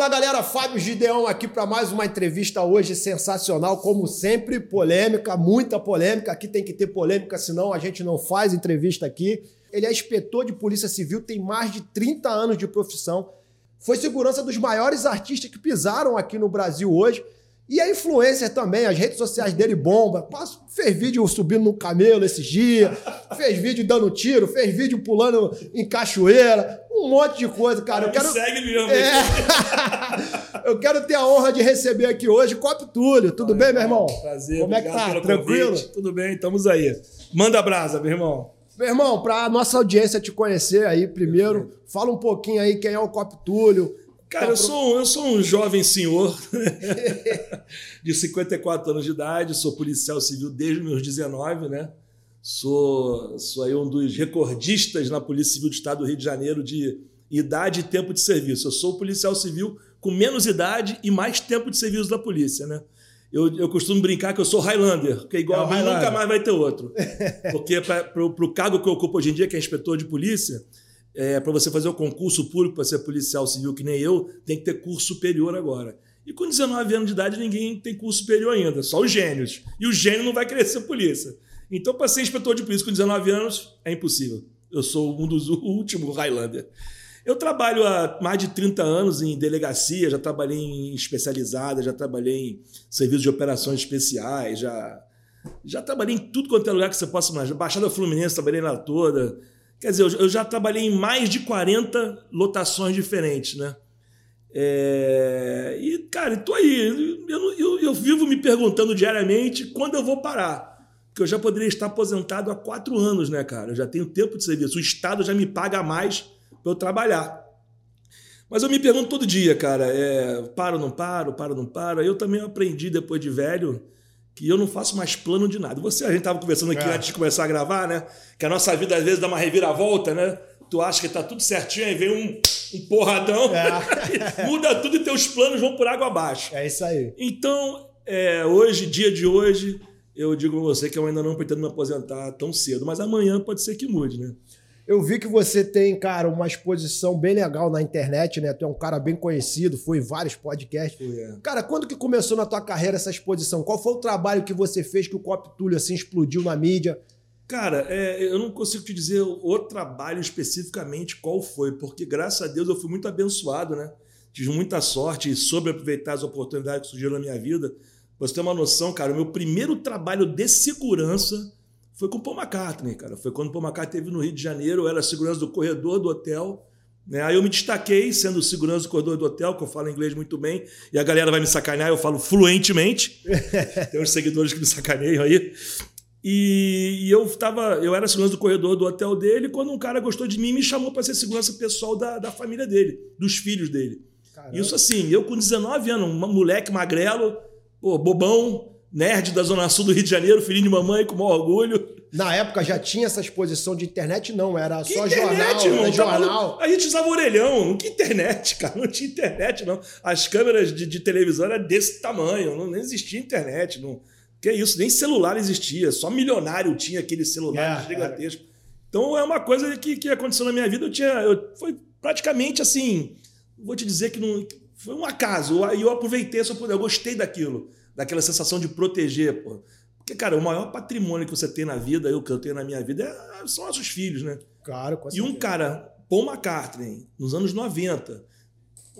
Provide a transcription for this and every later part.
Fala galera, Fábio Gideão aqui para mais uma entrevista hoje sensacional, como sempre, polêmica, muita polêmica. Aqui tem que ter polêmica, senão a gente não faz entrevista aqui. Ele é inspetor de Polícia Civil, tem mais de 30 anos de profissão. Foi segurança dos maiores artistas que pisaram aqui no Brasil hoje. E a influencer também, as redes sociais dele bomba. Fez vídeo subindo no camelo esses dias, fez vídeo dando tiro, fez vídeo pulando em cachoeira, um monte de coisa, cara. Eu quero... Segue mesmo. É... Eu quero ter a honra de receber aqui hoje Cop Túlio. Tudo bem, meu irmão? Prazer. Como é que tá? Tranquilo? Convite. Tudo bem, estamos aí. Manda brasa, meu irmão. Meu irmão, para nossa audiência te conhecer aí primeiro, fala um pouquinho aí quem é o Cop Túlio, Cara, eu sou, eu sou um jovem senhor de 54 anos de idade, sou policial civil desde meus 19, né? Sou, sou aí um dos recordistas na Polícia Civil do Estado do Rio de Janeiro de idade e tempo de serviço. Eu sou policial civil com menos idade e mais tempo de serviço da polícia, né? Eu, eu costumo brincar que eu sou Highlander, que é igual é a mim, nunca mais vai ter outro. Porque para o cargo que eu ocupo hoje em dia, que é inspetor de polícia, é, para você fazer o concurso público para ser policial civil, que nem eu, tem que ter curso superior agora. E com 19 anos de idade, ninguém tem curso superior ainda, só os gênios. E o gênio não vai querer ser polícia. Então, para ser inspetor de polícia com 19 anos, é impossível. Eu sou um dos últimos Highlander. Eu trabalho há mais de 30 anos em delegacia, já trabalhei em especializada, já trabalhei em serviço de operações especiais, já, já trabalhei em tudo quanto é lugar que você possa imaginar. Baixada Fluminense, trabalhei lá toda. Quer dizer, eu já trabalhei em mais de 40 lotações diferentes, né? É... E, cara, tô aí. Eu, eu, eu, vivo me perguntando diariamente quando eu vou parar. Porque eu já poderia estar aposentado há quatro anos, né, cara? Eu já tenho tempo de serviço. O Estado já me paga mais para eu trabalhar. Mas eu me pergunto todo dia, cara, é, paro, não paro, paro, não paro. Eu também aprendi depois de velho que eu não faço mais plano de nada. Você, a gente estava conversando aqui é. antes de começar a gravar, né? Que a nossa vida às vezes dá uma reviravolta, né? Tu acha que tá tudo certinho, aí vem um, um porradão, é. muda tudo e teus planos vão por água abaixo. É isso aí. Então, é, hoje, dia de hoje, eu digo a você que eu ainda não pretendo me aposentar tão cedo, mas amanhã pode ser que mude, né? Eu vi que você tem, cara, uma exposição bem legal na internet, né? Tu é um cara bem conhecido, foi em vários podcasts. Foi, é. Cara, quando que começou na tua carreira essa exposição? Qual foi o trabalho que você fez que o Cop Túlio assim explodiu na mídia? Cara, é, eu não consigo te dizer o trabalho especificamente qual foi, porque graças a Deus eu fui muito abençoado, né? Tive muita sorte e soube aproveitar as oportunidades que surgiram na minha vida. Pra você ter uma noção, cara, o meu primeiro trabalho de segurança foi com o Paul McCartney, cara. Foi quando o Paul McCartney esteve no Rio de Janeiro, eu era segurança do corredor do hotel. Né? Aí eu me destaquei sendo segurança do corredor do hotel, que eu falo inglês muito bem, e a galera vai me sacanear, eu falo fluentemente. Tem uns seguidores que me sacaneiam aí. E, e, eu tava, eu era segurança do corredor do hotel dele, quando um cara gostou de mim e me chamou para ser segurança pessoal da, da família dele, dos filhos dele. Caramba. Isso assim, eu com 19 anos, um moleque magrelo, pô, bobão, nerd da Zona Sul do Rio de Janeiro, filhinho de mamãe, com maior orgulho. Na época já tinha essa exposição de internet, não, era que só internet, jornal. Irmão, jornal. A gente usava orelhão, que internet, cara, não tinha internet, não. As câmeras de, de televisão eram desse tamanho, não, nem existia internet. Não. Que isso, nem celular existia, só milionário tinha aquele celular é, gigantesco. Então é uma coisa que, que aconteceu na minha vida, eu tinha. Eu, foi praticamente assim. Vou te dizer que não. Foi um acaso, e eu, aproveitei essa eu gostei daquilo daquela sensação de proteger, pô. Porque, cara, o maior patrimônio que você tem na vida, eu que eu tenho na minha vida, é, são nossos filhos, né? Claro, com E um cara, Paul McCartney, nos anos 90,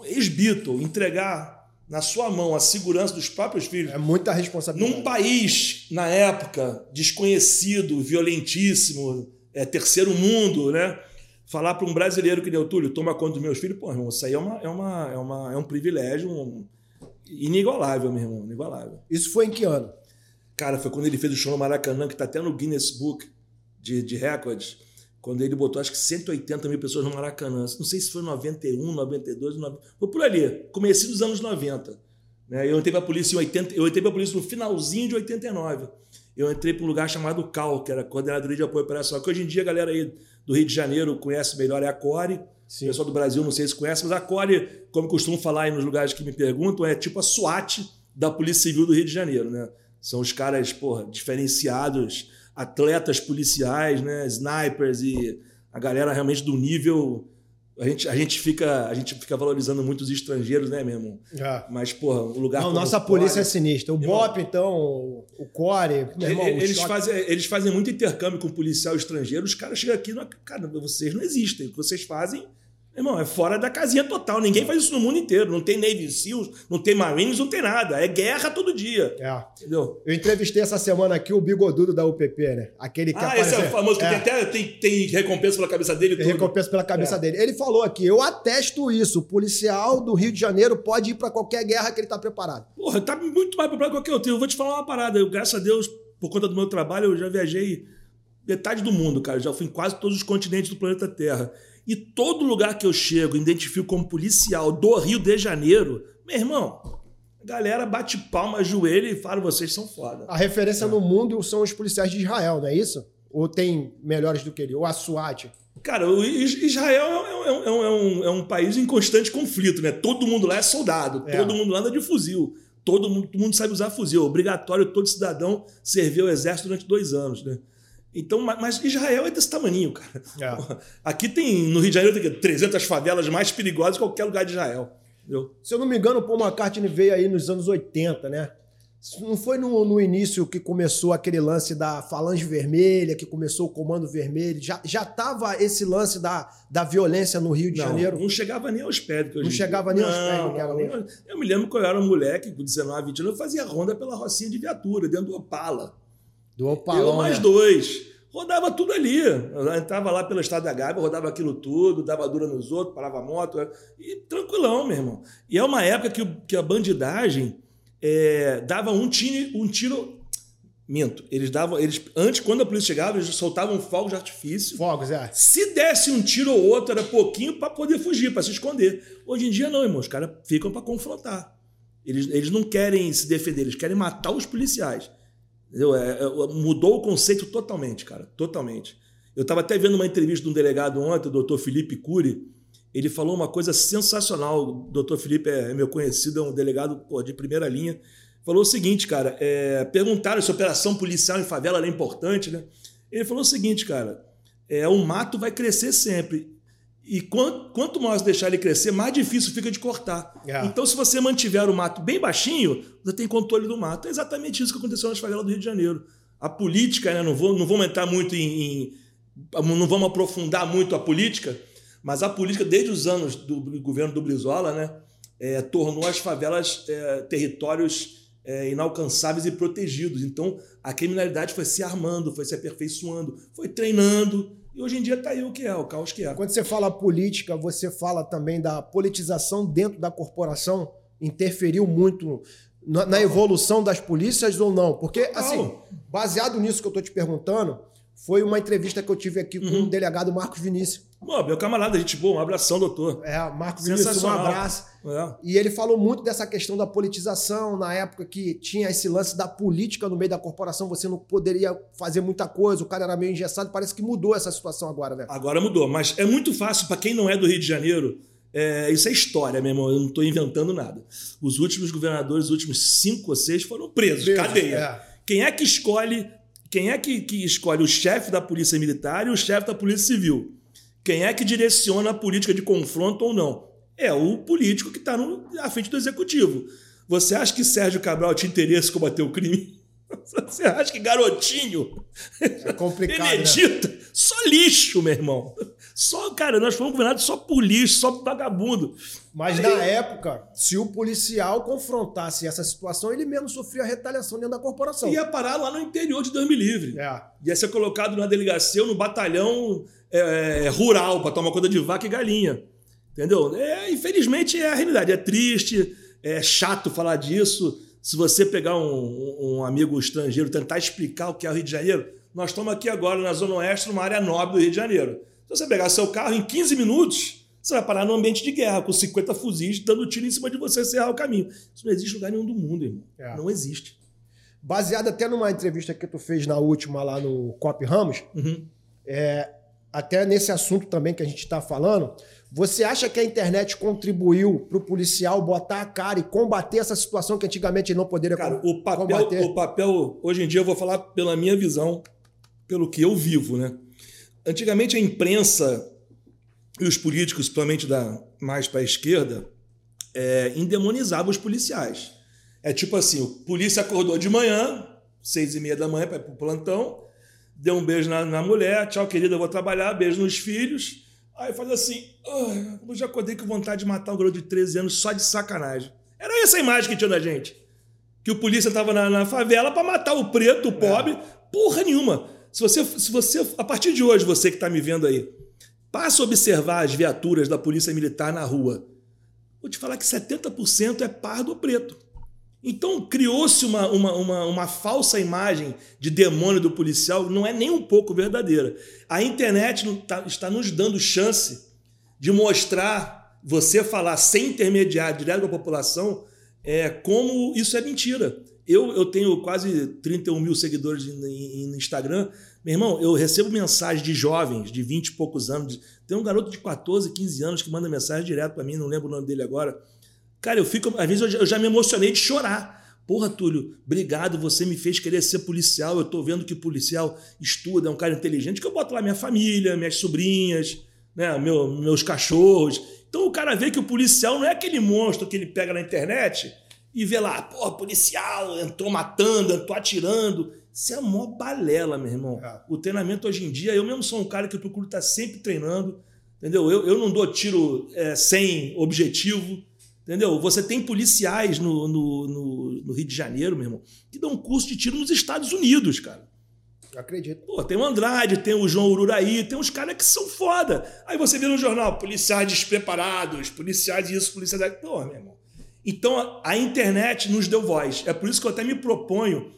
ex-Beatle, entregar na sua mão a segurança dos próprios filhos. É muita responsabilidade. Num país, na época, desconhecido, violentíssimo, é, terceiro mundo, né? Falar para um brasileiro que deu Túlio, toma conta dos meus filhos, pô, irmão, isso aí é, uma, é, uma, é, uma, é um privilégio, um, Inigualável, meu irmão, inigualável. Isso foi em que ano? Cara, foi quando ele fez o show no Maracanã, que tá até no Guinness Book de, de recordes, quando ele botou acho que 180 mil pessoas no Maracanã. Não sei se foi 91, 92, 90, foi por ali, comecei dos anos 90. Né? Eu entrei pra polícia em 80, eu entrei pra polícia no finalzinho de 89. Eu entrei para um lugar chamado CAL, que era Coordenadoria de Apoio Operacional, que hoje em dia a galera aí do Rio de Janeiro conhece melhor, é a CORE. Sim. O pessoal do Brasil, não sei se conhece, mas a CORE, como costumo falar aí nos lugares que me perguntam, é tipo a SWAT da Polícia Civil do Rio de Janeiro, né? São os caras, porra, diferenciados, atletas policiais, né? Snipers e a galera realmente do nível a gente, a gente, fica, a gente fica valorizando muito os estrangeiros, né, meu irmão? É. Mas, porra, o lugar. Não, nossa polícia Core, é sinistra. O BOP, então, o Core. Irmão, eles, fazem, eles fazem muito intercâmbio com policial estrangeiro. Os caras chegam aqui, não, cara, vocês não existem. O que vocês fazem Irmão, é fora da casinha total. Ninguém faz isso no mundo inteiro. Não tem Navy SEALs, não tem Marines, não tem nada. É guerra todo dia. É. Entendeu? Eu entrevistei essa semana aqui o bigodudo da UPP, né? Aquele que Ah, esse é o famoso que é. tem até tem, tem recompensa pela cabeça dele tem tudo. recompensa pela cabeça é. dele. Ele falou aqui, eu atesto isso. O policial do Rio de Janeiro pode ir para qualquer guerra que ele tá preparado. Porra, tá muito mais preparado que qualquer outro. Eu vou te falar uma parada. Eu, graças a Deus, por conta do meu trabalho, eu já viajei metade do mundo, cara. Já fui em quase todos os continentes do planeta Terra. E todo lugar que eu chego, identifico como policial do Rio de Janeiro, meu irmão, a galera bate palma, joelho e fala: vocês são foda. A referência é. no mundo são os policiais de Israel, não é isso? Ou tem melhores do que ele? Ou a SWAT? Cara, o Israel é, é, é, é, um, é um país em constante conflito, né? Todo mundo lá é soldado, é. todo mundo lá anda de fuzil. Todo mundo, todo mundo sabe usar fuzil. É obrigatório todo cidadão servir ao exército durante dois anos, né? Então, mas Israel é desse tamanho, cara. É. Aqui tem, no Rio de Janeiro, tem 300 favelas mais perigosas que qualquer lugar de Israel. Entendeu? Se eu não me engano, o Paul McCartney veio aí nos anos 80, né? Não foi no, no início que começou aquele lance da falange vermelha, que começou o comando vermelho? Já, já tava esse lance da, da violência no Rio de não, Janeiro? Não chegava nem aos pés. não chegava nem aos pés. Não, eu, eu me lembro quando eu era um moleque, com 19, 20 anos, eu fazia ronda pela Rocinha de Viatura, dentro do Opala. Do Opalão, Eu mais né? dois. Rodava tudo ali. Eu entrava lá pelo estado da Gávea, rodava aquilo tudo, dava dura nos outros, parava a moto. E tranquilão, meu irmão. E é uma época que, que a bandidagem é, dava um tiro, um tiro. Minto. Eles davam. Eles, antes, quando a polícia chegava, eles soltavam fogos de artifício. Fogos, é. Se desse um tiro ou outro, era pouquinho para poder fugir, para se esconder. Hoje em dia, não, irmão. Os caras ficam para confrontar. Eles, eles não querem se defender, eles querem matar os policiais. É, é, mudou o conceito totalmente, cara. Totalmente. Eu estava até vendo uma entrevista de um delegado ontem, o doutor Felipe Cury. Ele falou uma coisa sensacional. O doutor Felipe é meu conhecido, é um delegado pô, de primeira linha. Falou o seguinte, cara. É, perguntaram se operação policial em favela é importante, né? Ele falou o seguinte, cara. É, o mato vai crescer sempre. E quanto, quanto mais deixar ele crescer, mais difícil fica de cortar. É. Então, se você mantiver o mato bem baixinho, você tem controle do mato. É exatamente isso que aconteceu nas favelas do Rio de Janeiro. A política, né, não, vou, não vamos entrar muito em, em, Não vamos aprofundar muito a política, mas a política, desde os anos do governo do Brizola, né, é, tornou as favelas é, territórios é, inalcançáveis e protegidos. Então, a criminalidade foi se armando, foi se aperfeiçoando, foi treinando e hoje em dia está aí o que é, o caos que é. Quando você fala política, você fala também da politização dentro da corporação? Interferiu muito na, evolução das polícias ou não? Porque, assim, baseado nisso que eu estou te perguntando, foi uma entrevista que eu tive aqui com uhum. o delegado Marcos Vinícius. Pô, meu camarada, gente boa, um abração, doutor. É, Marcos Vinícius, um abraço. É. E ele falou muito dessa questão da politização, na época que tinha esse lance da política no meio da corporação, você não poderia fazer muita coisa, o cara era meio engessado, parece que mudou essa situação agora, né? Agora mudou, mas é muito fácil para quem não é do Rio de Janeiro, é, isso é história, meu irmão, eu não estou inventando nada. Os últimos governadores, os últimos cinco ou seis, foram presos, Preso, cadeia. É. Quem é que escolhe quem é que, que escolhe o chefe da polícia militar e o chefe da polícia civil? Quem é que direciona a política de confronto ou não? É o político que está à frente do executivo. Você acha que Sérgio Cabral tinha interesse em combater o crime? Você acha que garotinho? É complicado. Benedita? Né? Só lixo, meu irmão. Só, cara, nós fomos governados só por lixo, só por vagabundo. Mas Aí... na época, se o policial confrontasse essa situação, ele mesmo sofria retaliação dentro da corporação. Ia parar lá no interior de Deus me livre. É. Ia ser colocado na delegacia ou no batalhão é, é rural para tomar conta de vaca e galinha. Entendeu? É, infelizmente é a realidade. É triste, é chato falar disso. Se você pegar um, um amigo estrangeiro tentar explicar o que é o Rio de Janeiro, nós estamos aqui agora na Zona Oeste, numa área nobre do Rio de Janeiro. Se você pegar seu carro em 15 minutos, você vai parar num ambiente de guerra, com 50 fuzis dando tiro em cima de você e errar o caminho. Isso não existe em lugar nenhum do mundo, irmão. É. Não existe. Baseado até numa entrevista que tu fez na última lá no Cop Ramos, uhum. é, até nesse assunto também que a gente está falando, você acha que a internet contribuiu para o policial botar a cara e combater essa situação que antigamente ele não poderia cara, o papel, combater? O papel, hoje em dia, eu vou falar pela minha visão, pelo que eu vivo, né? Antigamente a imprensa e os políticos, principalmente da, mais para a esquerda, é, endemonizavam os policiais. É tipo assim: o polícia acordou de manhã, seis e meia da manhã, para o plantão, deu um beijo na, na, mulher, tchau, querida, eu vou trabalhar, beijo nos filhos. Aí faz assim: oh, eu já acordei com vontade de matar um garoto de 13 anos só de sacanagem. Era essa a imagem que tinha da gente. Que o polícia estava na, na, favela para matar o preto, o pobre. É. Porra nenhuma. Se você, se você, a partir de hoje, você que está me vendo aí, passa a observar as viaturas da Polícia Militar na rua. Vou te falar que 70% é pardo ou preto. Então criou-se uma, uma, uma, uma, falsa imagem de demônio do policial, não é nem um pouco verdadeira. A internet tá, está nos dando chance de mostrar, você falar sem intermediário, direto da população, é, como isso é mentira. Eu, eu tenho quase 31 mil seguidores no Instagram. Meu irmão, eu recebo mensagens de jovens de 20 e poucos anos. Tem um garoto de 14, 15 anos que manda mensagem direto para mim, não lembro o nome dele agora. Cara, eu fico. Às vezes eu já me emocionei de chorar. Porra, Túlio, obrigado, você me fez querer ser policial. Eu tô vendo que policial estuda, é um cara inteligente, que eu boto lá minha família, minhas sobrinhas, né, meu, meus cachorros. Então o cara vê que o policial não é aquele monstro que ele pega na internet e vê lá, pô, policial, entrou matando, entrou atirando. Isso é mó balela, meu irmão. É. O treinamento hoje em dia, eu mesmo sou um cara que eu procuro estar sempre treinando, entendeu? Eu, eu não dou tiro é, sem objetivo, entendeu? Você tem policiais no, no, no, no, Rio de Janeiro, meu irmão, que dão curso de tiro nos Estados Unidos, cara. Eu acredito. Pô, tem o Andrade, tem o João Ururaí, tem uns caras que são foda. Aí você vê no jornal, policiais despreparados, policiais isso, policiais aquilo. Pô, meu irmão. Então a internet nos deu voz. É por isso que eu até me proponho.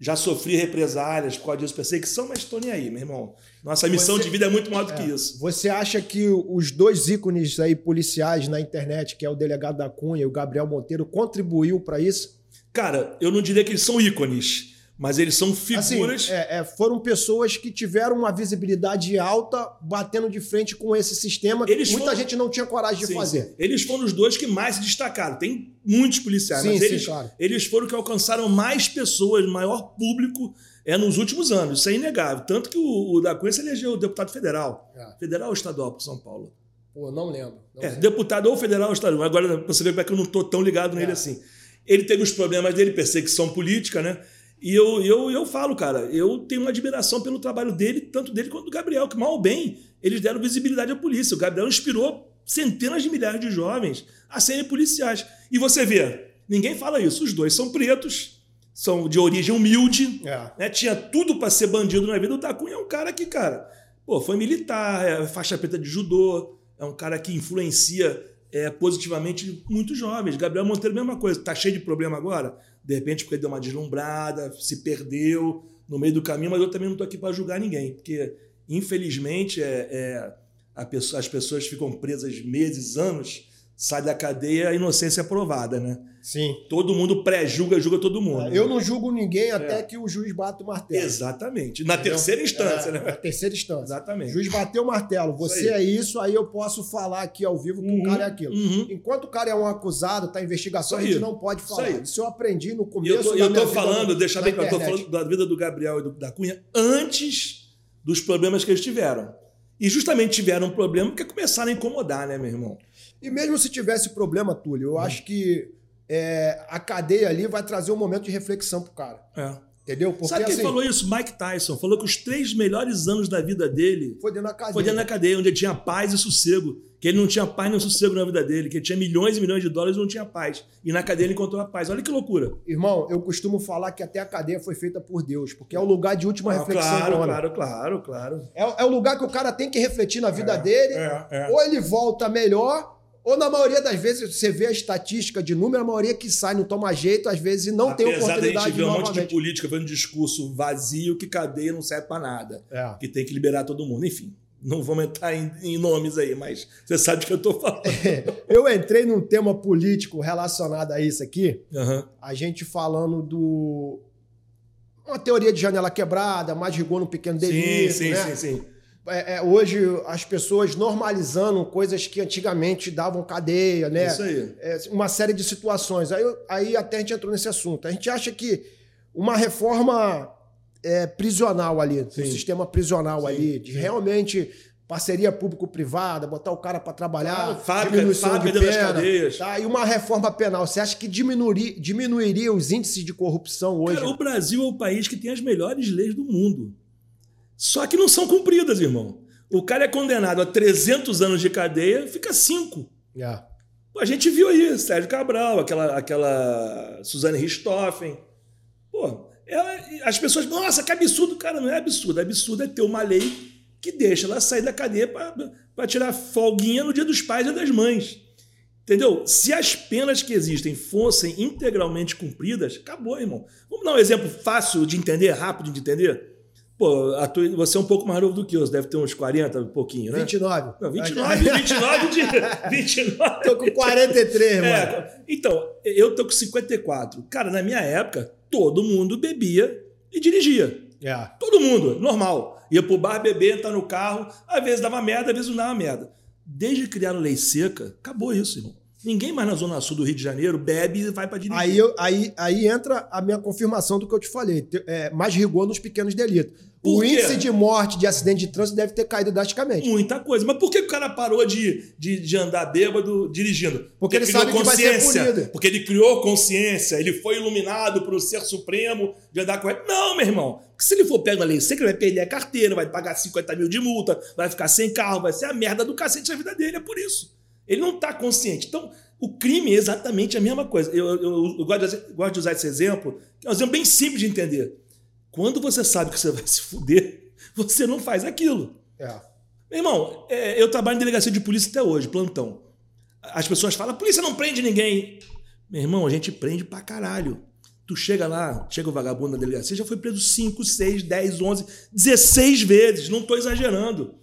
Já sofri represálias por causa disso, perseguição, mas estou nem aí, meu irmão. Nossa missão você, de vida é muito maior do é, que isso. Você acha que os dois ícones aí policiais na internet, que é o delegado da Cunha e o Gabriel Monteiro, contribuiu para isso? Cara, eu não diria que eles são ícones mas eles são figuras. Assim, é, é, foram pessoas que tiveram uma visibilidade alta batendo de frente com esse sistema eles que muita foram... gente não tinha coragem de sim, fazer. Sim. Eles foram os dois que mais se destacaram. Tem muitos policiais, sim, mas eles, claro. eles foram que alcançaram mais pessoas, maior público é nos últimos anos. Isso é inegável. Tanto que o, o da Cunha se elegeu deputado federal. É. Federal ou estadual para São Paulo? Pô, não lembro. Não é, deputado ou federal ou estadual. Agora, você ver como é que eu não estou tão ligado nele é. assim. Ele teve os problemas dele, perseguição política, né? E eu, eu, eu falo, cara, eu tenho uma admiração pelo trabalho dele, tanto dele quanto do Gabriel, que mal ou bem eles deram visibilidade à polícia. O Gabriel inspirou centenas de milhares de jovens a serem policiais. E você vê, ninguém fala isso. Os dois são pretos, são de origem humilde, é. né? tinha tudo para ser bandido na vida. O Tacunha é um cara que, cara, pô, foi militar, é faixa preta de judô, é um cara que influencia é, positivamente muitos jovens. Gabriel Monteiro, mesma coisa, tá cheio de problema agora? De repente porque deu uma deslumbrada, se perdeu no meio do caminho, mas eu também não estou aqui para julgar ninguém, porque infelizmente é, é pessoa, as pessoas ficam presas meses, anos, sai da cadeia a inocência é provada, né? Sim. Todo mundo pré-julga, julga todo mundo. Eu não julgo ninguém até é. que o juiz bata o martelo. Exatamente. Na Entendeu? terceira instância, é, né? Na terceira instância. Exatamente. O juiz bateu o martelo. Você isso é isso, aí eu posso falar aqui ao vivo que uhum, o cara é aquilo. Uhum. Enquanto o cara é um acusado, tá em investigação, a gente não pode falar. Isso, isso eu aprendi no começo. Eu tô, eu tô falando, deixa bem claro, eu tô falando da vida do Gabriel e do, da Cunha antes dos problemas que eles tiveram. E justamente tiveram um problema porque começaram a incomodar, né, meu irmão? E mesmo se tivesse problema, Túlio, eu hum. acho que é, a cadeia ali vai trazer um momento de reflexão pro cara. É. Entendeu? Porque, Sabe quem assim, falou isso? Mike Tyson. Falou que os três melhores anos da vida dele foi dentro da cadeia. Foi dentro da cadeia, onde ele tinha paz e sossego. Que ele não tinha paz nem sossego na vida dele, que ele tinha milhões e milhões de dólares e não tinha paz. E na cadeia ele encontrou a paz. Olha que loucura. Irmão, eu costumo falar que até a cadeia foi feita por Deus, porque é o lugar de última ah, reflexão. Claro, claro, claro, claro. É, é, o lugar que o cara tem que refletir na vida é, dele. É, é. Ou ele volta melhor, ou na maioria das vezes, você vê a estatística de número, a maioria que sai não toma jeito, às vezes não Apesar tem oportunidade de a gente ver um monte de política fazendo discurso vazio que cadeia não serve para nada. É. Que tem que liberar todo mundo. Enfim, não vamos entrar em, em nomes aí, mas você sabe do que eu estou falando. É, eu entrei num tema político relacionado a isso aqui, uhum. a gente falando do... Uma teoria de janela quebrada, mais rigor no pequeno delito, sim, sim, né? sim, sim é, é, hoje as pessoas normalizando coisas que antigamente davam cadeia, né? Isso aí. É, uma série de situações. Aí, aí até a gente entrou nesse assunto. A gente acha que uma reforma é, prisional ali, Sim. um sistema prisional Sim. ali, de realmente parceria público-privada, botar o cara para trabalhar, Claro, diminuição fábrica de pena, cadeias. tá? E uma reforma penal, você acha que diminuiria, diminuiria os índices de corrupção hoje? Cara, o Brasil é o país que tem as melhores leis do mundo. Só que não são cumpridas, irmão. O cara é condenado a 300 anos de cadeia, fica 5. É. Pô, A gente viu aí, Sérgio Cabral, aquela, aquela Suzane Richthofen. Pô, ela- as pessoas, nossa, que absurdo. Cara, não é absurdo. Absurdo é ter uma lei que deixa ela sair da cadeia para tirar folguinha no dia dos pais e das mães. Entendeu? Se as penas que existem fossem integralmente cumpridas, acabou, irmão. Vamos dar um exemplo fácil de entender, rápido de entender? Pô, a tua- você é um pouco mais novo do que eu, você deve ter uns 40, um pouquinho, né? 29. Não, 29, 29 de. 29. Tô com 43, mano. É, então, eu tô com 54. Cara, na minha época, todo mundo bebia e dirigia. É. Todo mundo, normal. Ia pro bar beber, entrar no carro, às vezes dava merda, às vezes não dava merda. Desde que criaram lei seca, acabou isso, irmão. Ninguém mais na Zona Sul do Rio de Janeiro bebe e vai pra dirigir. Aí, eu- aí, aí entra a minha confirmação do que eu te falei. É, mais rigor nos pequenos delitos. Por o quê? índice de morte de acidente de trânsito deve ter caído drasticamente. Muita coisa. Mas por que o cara parou de, de, de andar bêbado dirigindo? Porque ele criou sabe que vai ser punido. Porque ele criou consciência, ele foi iluminado um ser supremo de andar correto. Não, meu irmão. Porque se ele for pego na lei seca, ele vai perder a carteira, vai pagar 50 mil de multa, vai ficar sem carro, vai ser a merda do cacete da vida dele. É por isso. Ele não tá consciente. Então, o crime é exatamente a mesma coisa. Eu, eu- eu- gosto, de, gosto de usar esse exemplo, que é um exemplo bem simples de entender. Quando você sabe que você vai se fuder, você não faz aquilo. É. Meu irmão, é, eu trabalho em delegacia de polícia até hoje, plantão. As pessoas falam, a polícia não prende ninguém. Meu irmão, a gente prende pra caralho. Tu chega lá, chega o vagabundo na delegacia, já foi preso 5, 6, 10, 11, 16 vezes, não tô exagerando.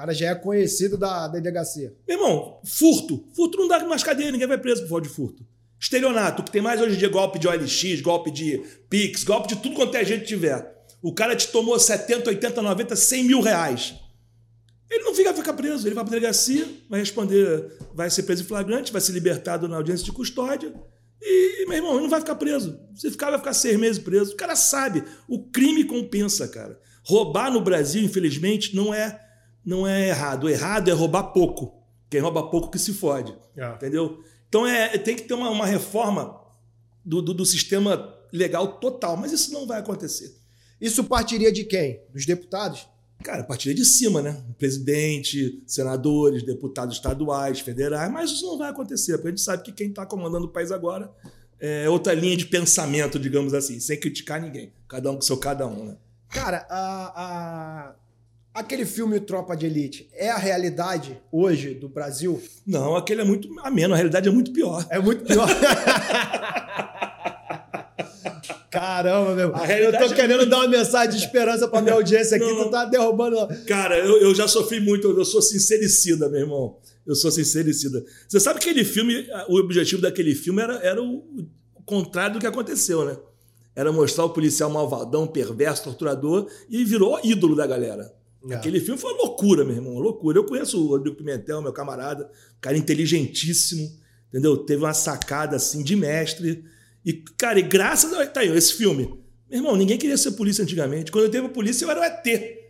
Cara já é conhecido da, delegacia. Meu irmão, furto. Furto não dá mais cadeia, ninguém vai preso por falta de furto. Estelionato, que tem mais hoje em dia golpe de OLX, golpe de Pix, golpe de tudo quanto é gente tiver. O cara te tomou 70, 80, 90, 100 mil reais. Ele não fica, fica preso, ele vai para delegacia, vai responder, vai ser preso em flagrante, vai ser libertado na audiência de custódia. E, meu irmão, ele não vai ficar preso. Se ficar, vai ficar seis meses preso. O cara sabe, o crime compensa, cara. Roubar no Brasil, infelizmente, não é, não é errado. O errado é roubar pouco. Quem rouba pouco que se fode. É. Entendeu? Então é, tem que ter uma, uma reforma do, do, do sistema legal total, mas isso não vai acontecer. Isso partiria de quem? Dos deputados? Cara, a partir de cima, né? Presidente, senadores, deputados estaduais, federais, mas isso não vai acontecer, porque a gente sabe que quem está comandando o país agora é outra linha de pensamento, digamos assim, sem criticar ninguém. Cada um com seu cada um, né? Cara, a, a- aquele filme Tropa de Elite é a realidade hoje do Brasil? Não, aquele é muito ameno, a realidade é muito pior. É muito pior. Caramba, meu. Eu tô é querendo dar uma mensagem de esperança pra minha audiência aqui, Não. tu tá derrubando. Cara, eu, eu já sofri muito, eu sou sincericida, meu irmão. Eu sou sincericida. Você sabe que aquele filme, o objetivo daquele filme era, era o, o contrário do que aconteceu, né? Era mostrar o policial malvadão, perverso, torturador, e virou ídolo da galera. É. Aquele filme foi uma loucura, meu irmão, uma loucura. Eu conheço o Rodrigo Pimentel, meu camarada, cara inteligentíssimo, entendeu? Teve uma sacada assim de mestre. E, cara, e graças a tá aí, esse filme. Meu irmão, ninguém queria ser polícia antigamente. Quando eu teve a polícia, eu era o ET.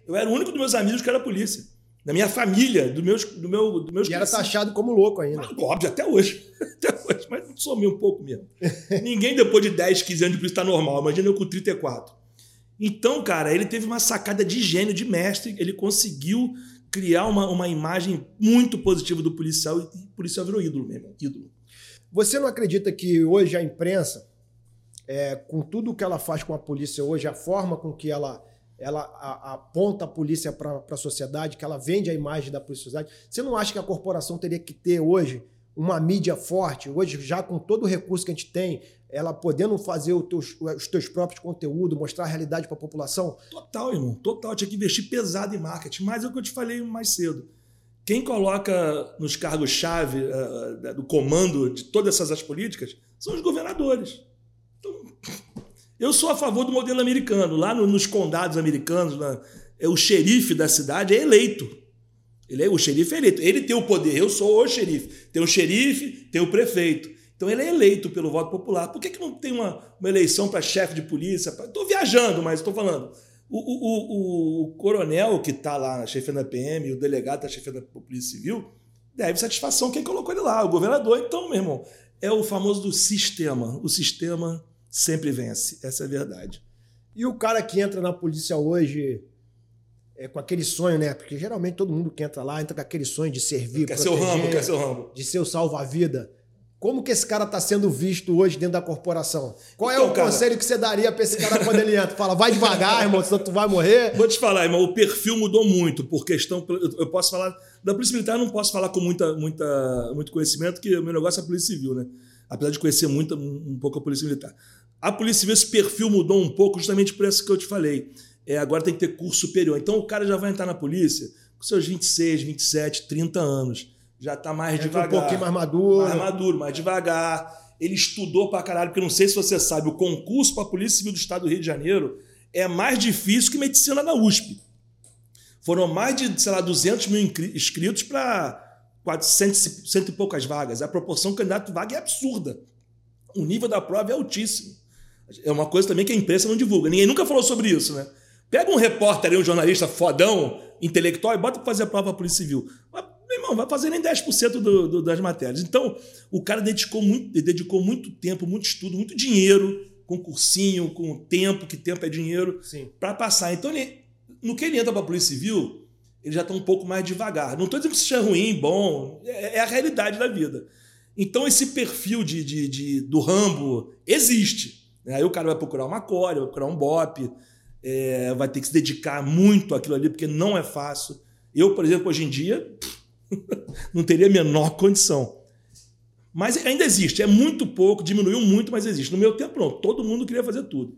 Eu era o único dos meus amigos que era polícia. Da minha família, do meus, do meu, do meus E era taxado como louco ainda. Ah, Óbvio, até hoje. Até hoje, mas some um pouco mesmo. Ninguém depois de 10, 15 anos de polícia está normal. Imagina eu com 34. Então, cara, ele teve uma sacada de gênio, de mestre. Ele conseguiu criar uma, uma imagem muito positiva do policial e o policial virou ídolo mesmo. Ídolo. Você não acredita que hoje a imprensa, é, com tudo que ela faz com a polícia hoje, a forma com que ela, ela a- aponta a polícia para a sociedade, que ela vende a imagem da polícia você não acha que a corporação teria que ter hoje uma mídia forte, hoje já com todo o recurso que a gente tem, ela podendo fazer teus, os teus próprios conteúdos, mostrar a realidade para a população? Total, irmão. Total. Tinha que investir pesado em marketing. Mas é o que eu te falei mais cedo. Quem coloca nos cargos-chave eh, do comando de todas essas as políticas são os governadores. Então, eu sou a favor do modelo americano. Lá no- nos condados americanos, na- é o xerife da cidade é eleito. Ele é o xerife é eleito. Ele tem o poder. Eu sou o xerife. Tem o xerife, tem o prefeito. Então ele é eleito pelo voto popular. Por que, que não tem uma, uma eleição para chefe de polícia? Estou viajando, mas estou falando. O, o, o, o coronel que está lá na chefia da PM, o delegado da chefia da Polícia Civil, deve satisfação quem colocou ele lá, o governador. Então, meu irmão, é o famoso do sistema. O sistema sempre vence. Essa é a verdade. E o cara que entra na polícia hoje é, com aquele sonho, né? Porque geralmente todo mundo que entra lá entra com aquele sonho de servir, quer proteger, ser o Rambo, quer ser o Rambo. de ser o salva-vida. Como que esse cara está sendo visto hoje dentro da corporação? Qual então, é o cara, conselho que você daria para esse cara quando ele entra? Fala, vai devagar, irmão, senão tu vai morrer. Vou te falar, irmão, o perfil mudou muito por questão. Eu posso falar. Da Polícia Militar eu não posso falar com muita, muita, muito conhecimento, que o meu negócio é a Polícia Civil, né? Apesar de conhecer muito, um pouco a Polícia Militar. A Polícia Civil, esse perfil mudou um pouco justamente por isso que eu te falei. É, agora tem que ter curso superior. Então o cara já vai entrar na polícia com seus 26, 27, 30 anos já está mais devagar. Um pouquinho mais maduro. Mais maduro, mais devagar. Ele estudou pra caralho, porque não sei se você sabe, o concurso para a Polícia Civil do Estado do Rio de Janeiro é mais difícil que medicina na USP. Foram mais de, sei lá, 200 mil inscritos para 400 cento e poucas vagas. A proporção candidato-vaga é absurda. O nível da prova é altíssimo. É uma coisa também que a imprensa não divulga. Ninguém nunca falou sobre isso, né? Pega um repórter aí, um jornalista fodão, intelectual, e bota para fazer a prova para a Polícia Civil. Mas meu irmão, vai fazer nem 10% do, do, das matérias. Então, o cara dedicou muito, dedicou muito tempo, muito estudo, muito dinheiro, com cursinho, com tempo, que tempo é dinheiro, para passar. Então, ele, no que ele entra para a Polícia Civil, ele já está um pouco mais devagar. Não estou dizendo que isso é ruim, bom, é, é, a realidade da vida. Então, esse perfil de, de, de do Rambo existe. Né? Aí o cara vai procurar uma core, vai procurar um BOP, é, vai ter que se dedicar muito àquilo ali, porque não é fácil. Eu, por exemplo, hoje em dia, não teria a menor condição. Mas ainda existe, é muito pouco, diminuiu muito, mas existe. No meu tempo, não, todo mundo queria fazer tudo.